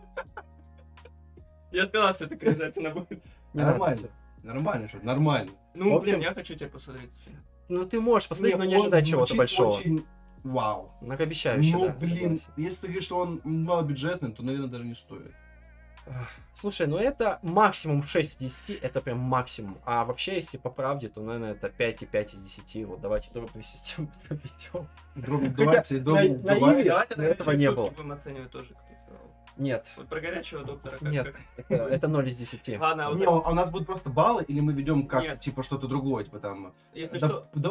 Я сказал, что это обязательно будет. Нормально. Нормально, что нормально. Ну, блин, я хочу тебе посмотреть фильм. Ну, ты можешь посмотреть, но не ожидай чего-то большого. Очень... Вау. Многообещающе, Ну, блин, если ты говоришь, что он малобюджетный, то, наверное, даже не стоит. Слушай, ну это максимум 6 из 10, это прям максимум. А вообще, если по правде, то, наверное, это 5,5 из 10. Вот давайте дробную систему проведем. Дробь- Давайте, на давай. Давайте этого не было. будем оценивать тоже. Нет, Вот про горячего доктора. Как, нет, как- это, это 0 из 10. Ладно, а вот Не, а у нас будут просто баллы, или мы ведем как, Нет. типа, что-то другое, типа там, если да- что... да,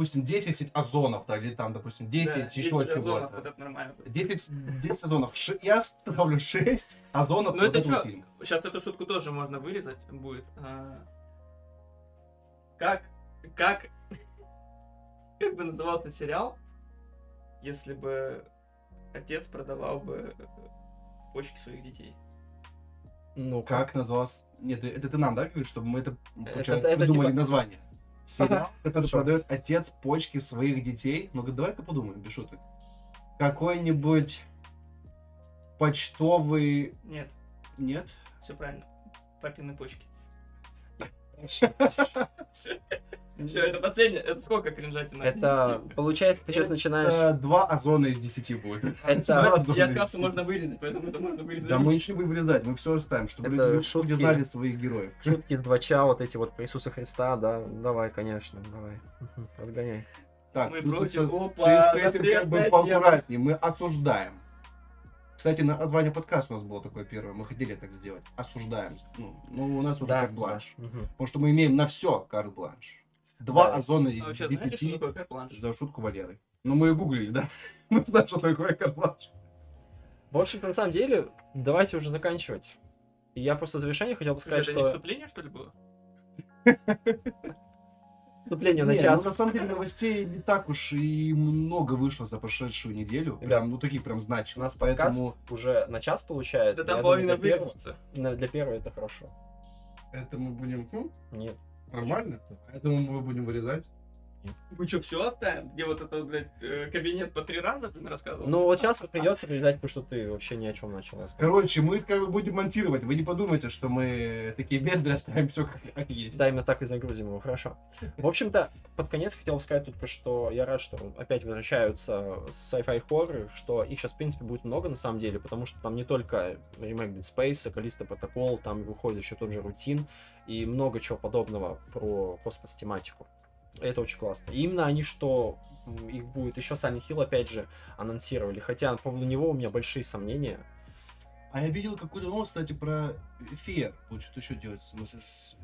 допустим, 10 озонов, так, или там, допустим, 10 да, еще 10 озонов, вот чего-то. это нормально. 10, 10 озонов. Ш- я ставлю 6 озонов Ну вот это этого чё? фильма. Сейчас эту шутку тоже можно вырезать будет. А, Как Как... Как бы назывался сериал, если бы отец продавал бы э, почки своих детей? Ну, Как назывался? Нет, это ты нам, да, говоришь, чтобы мы это, получается, это придумали типа- название. Сериал, который продает отец почки своих детей. Ну-ка, давай-ка подумаем, без шуток. Какой-нибудь почтовый... Нет, Нет? все правильно. Папины почки. Все, это последнее. Это сколько кринжатина? Это, получается, ты сейчас начинаешь... Это два озона из десяти будет. Это, Я десяти. можно вырезать, поэтому это можно вырезать. Да мы ничего не будем вырезать, мы все оставим, чтобы люди, шутки. знали своих героев. шутки из двача, вот эти вот про Иисуса Христа, да, давай, конечно, давай, разгоняй. Так, Мы против, опа, ты с этим как бы поаккуратнее, мы осуждаем. Кстати, название подкаста у нас было такое первое, мы хотели так сделать. Осуждаем. Ну, ну, у нас уже Да, карт бланш. да, мгм. Потому что мы имеем на все карт бланш. Два Да. озона из А вообще, что такое карт-бланш? за шутку Валеры. Ну, мы ее гуглили, да? Мы знаем, что такое карт бланш. В общем-то, на самом деле, давайте уже заканчивать. И я просто в завершение хотел бы Слушай, сказать, это не что вступление, что ли, было? вступление на Не, ну, час. на самом деле новостей не так уж и много вышло за прошедшую неделю. Ребят, Прям, ну, такие прям У значимые. нас подкаст Поэтому уже на час получается. Да половина для первого- Для первого это хорошо. это мы будем... хм, Нет. Нормально? Поэтому мы будем вырезать. Мы что, все оставим? Где вот это, блядь, э, кабинет по три раза ты мне рассказывал? Ну вот сейчас придется передать, потому что ты вообще ни о чем начал рассказывать. Короче, мы как бы будем монтировать. Вы не подумайте, что мы такие бедные, оставим все как, как есть. Да, именно так и загрузим его, хорошо. В общем-то, под конец хотел бы сказать только, что я рад, что опять возвращаются sci-fi хорроры, что их сейчас, в принципе, будет много на самом деле, потому что там не только ремейк Dead Space, Калиста Протокол, там выходит еще тот же Рутин и много чего подобного про космос-тематику. Это очень классно. И именно они, что их будет еще Silent Hill, опять же, анонсировали. Хотя по поводу него у меня большие сомнения. А я видел какую-то новость, кстати, про эфир. Вот что еще делать с, с- с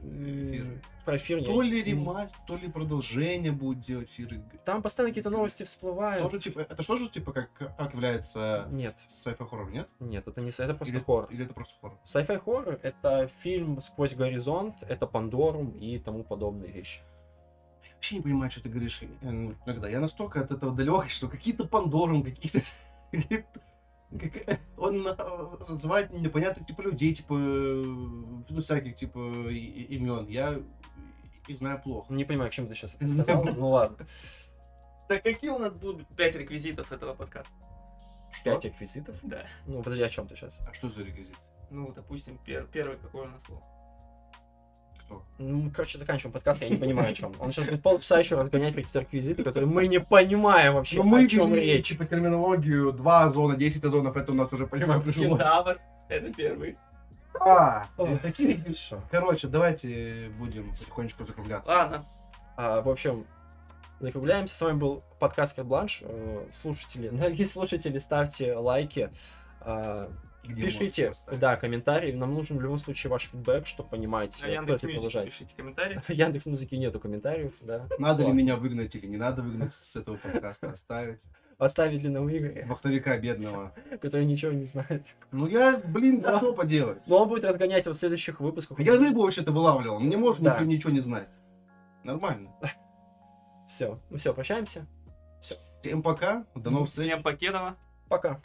Про эфир я- То ли ремастер, то ли продолжение будет делать эфиры. Там постоянно какие-то новости всплывают. Тоже, типа, это что же типа как, как является Нет, sci-fi хоррор, нет? нет, это не это просто или, хоррор. Или это просто хоррор? Sci-fi хоррор это фильм сквозь горизонт, это Пандорум и тому подобные вещи. Вообще не понимаю, что ты говоришь э, иногда. Я настолько от этого далек, что какие-то Пандорум, какие-то... как- Он э, называет непонятных типа людей, типа, э, ну, всяких типа и- и- имен. Я их знаю плохо. Не понимаю, к чему ты сейчас это сказал. Ну ладно. Так какие у нас будут пять реквизитов этого подкаста? Что? Пять реквизитов? Да. Ну, подожди, о чем ты сейчас? А что за реквизит? Ну, допустим, пер- первый какой у нас был? Кто? Ну, короче, заканчиваем подкаст, я не понимаю, о чем. Он сейчас будет полчаса еще разгонять какие-то реквизиты, которые мы не понимаем вообще, Ну, мы о чем речь. типа, терминологию 2 озона, 10 озонов, это у нас уже, понимаю, пришло. Кентавр. Это первый. А, такие... Хорошо. Короче, давайте будем потихонечку закругляться. Ладно. А, в общем, закругляемся. С вами был подкаст Карт Бланш. Э, Слушатели, дорогие слушатели, ставьте лайки. А, Где Пишите, да, комментарии. Нам нужен в любом случае ваш фидбэк, чтобы понимать, На э, Яндекс куда продолжать. пишите комментарии. В Яндекс Музыки нету комментариев, да. Надо ли Классно. меня выгнать или не надо выгнать с этого подкаста, оставить. Оставить ли нам Игоря, Вахтовика бедного. который ничего не знает. Ну я, блин, Да. что поделать? Но он будет разгонять его в следующих выпусках. Я рыбу вообще-то вылавливал, не может Да. ничего, ничего не знать. Нормально. Все. Ну все, прощаемся. Всем пока, до новых встреч. Всем покедова. Пока.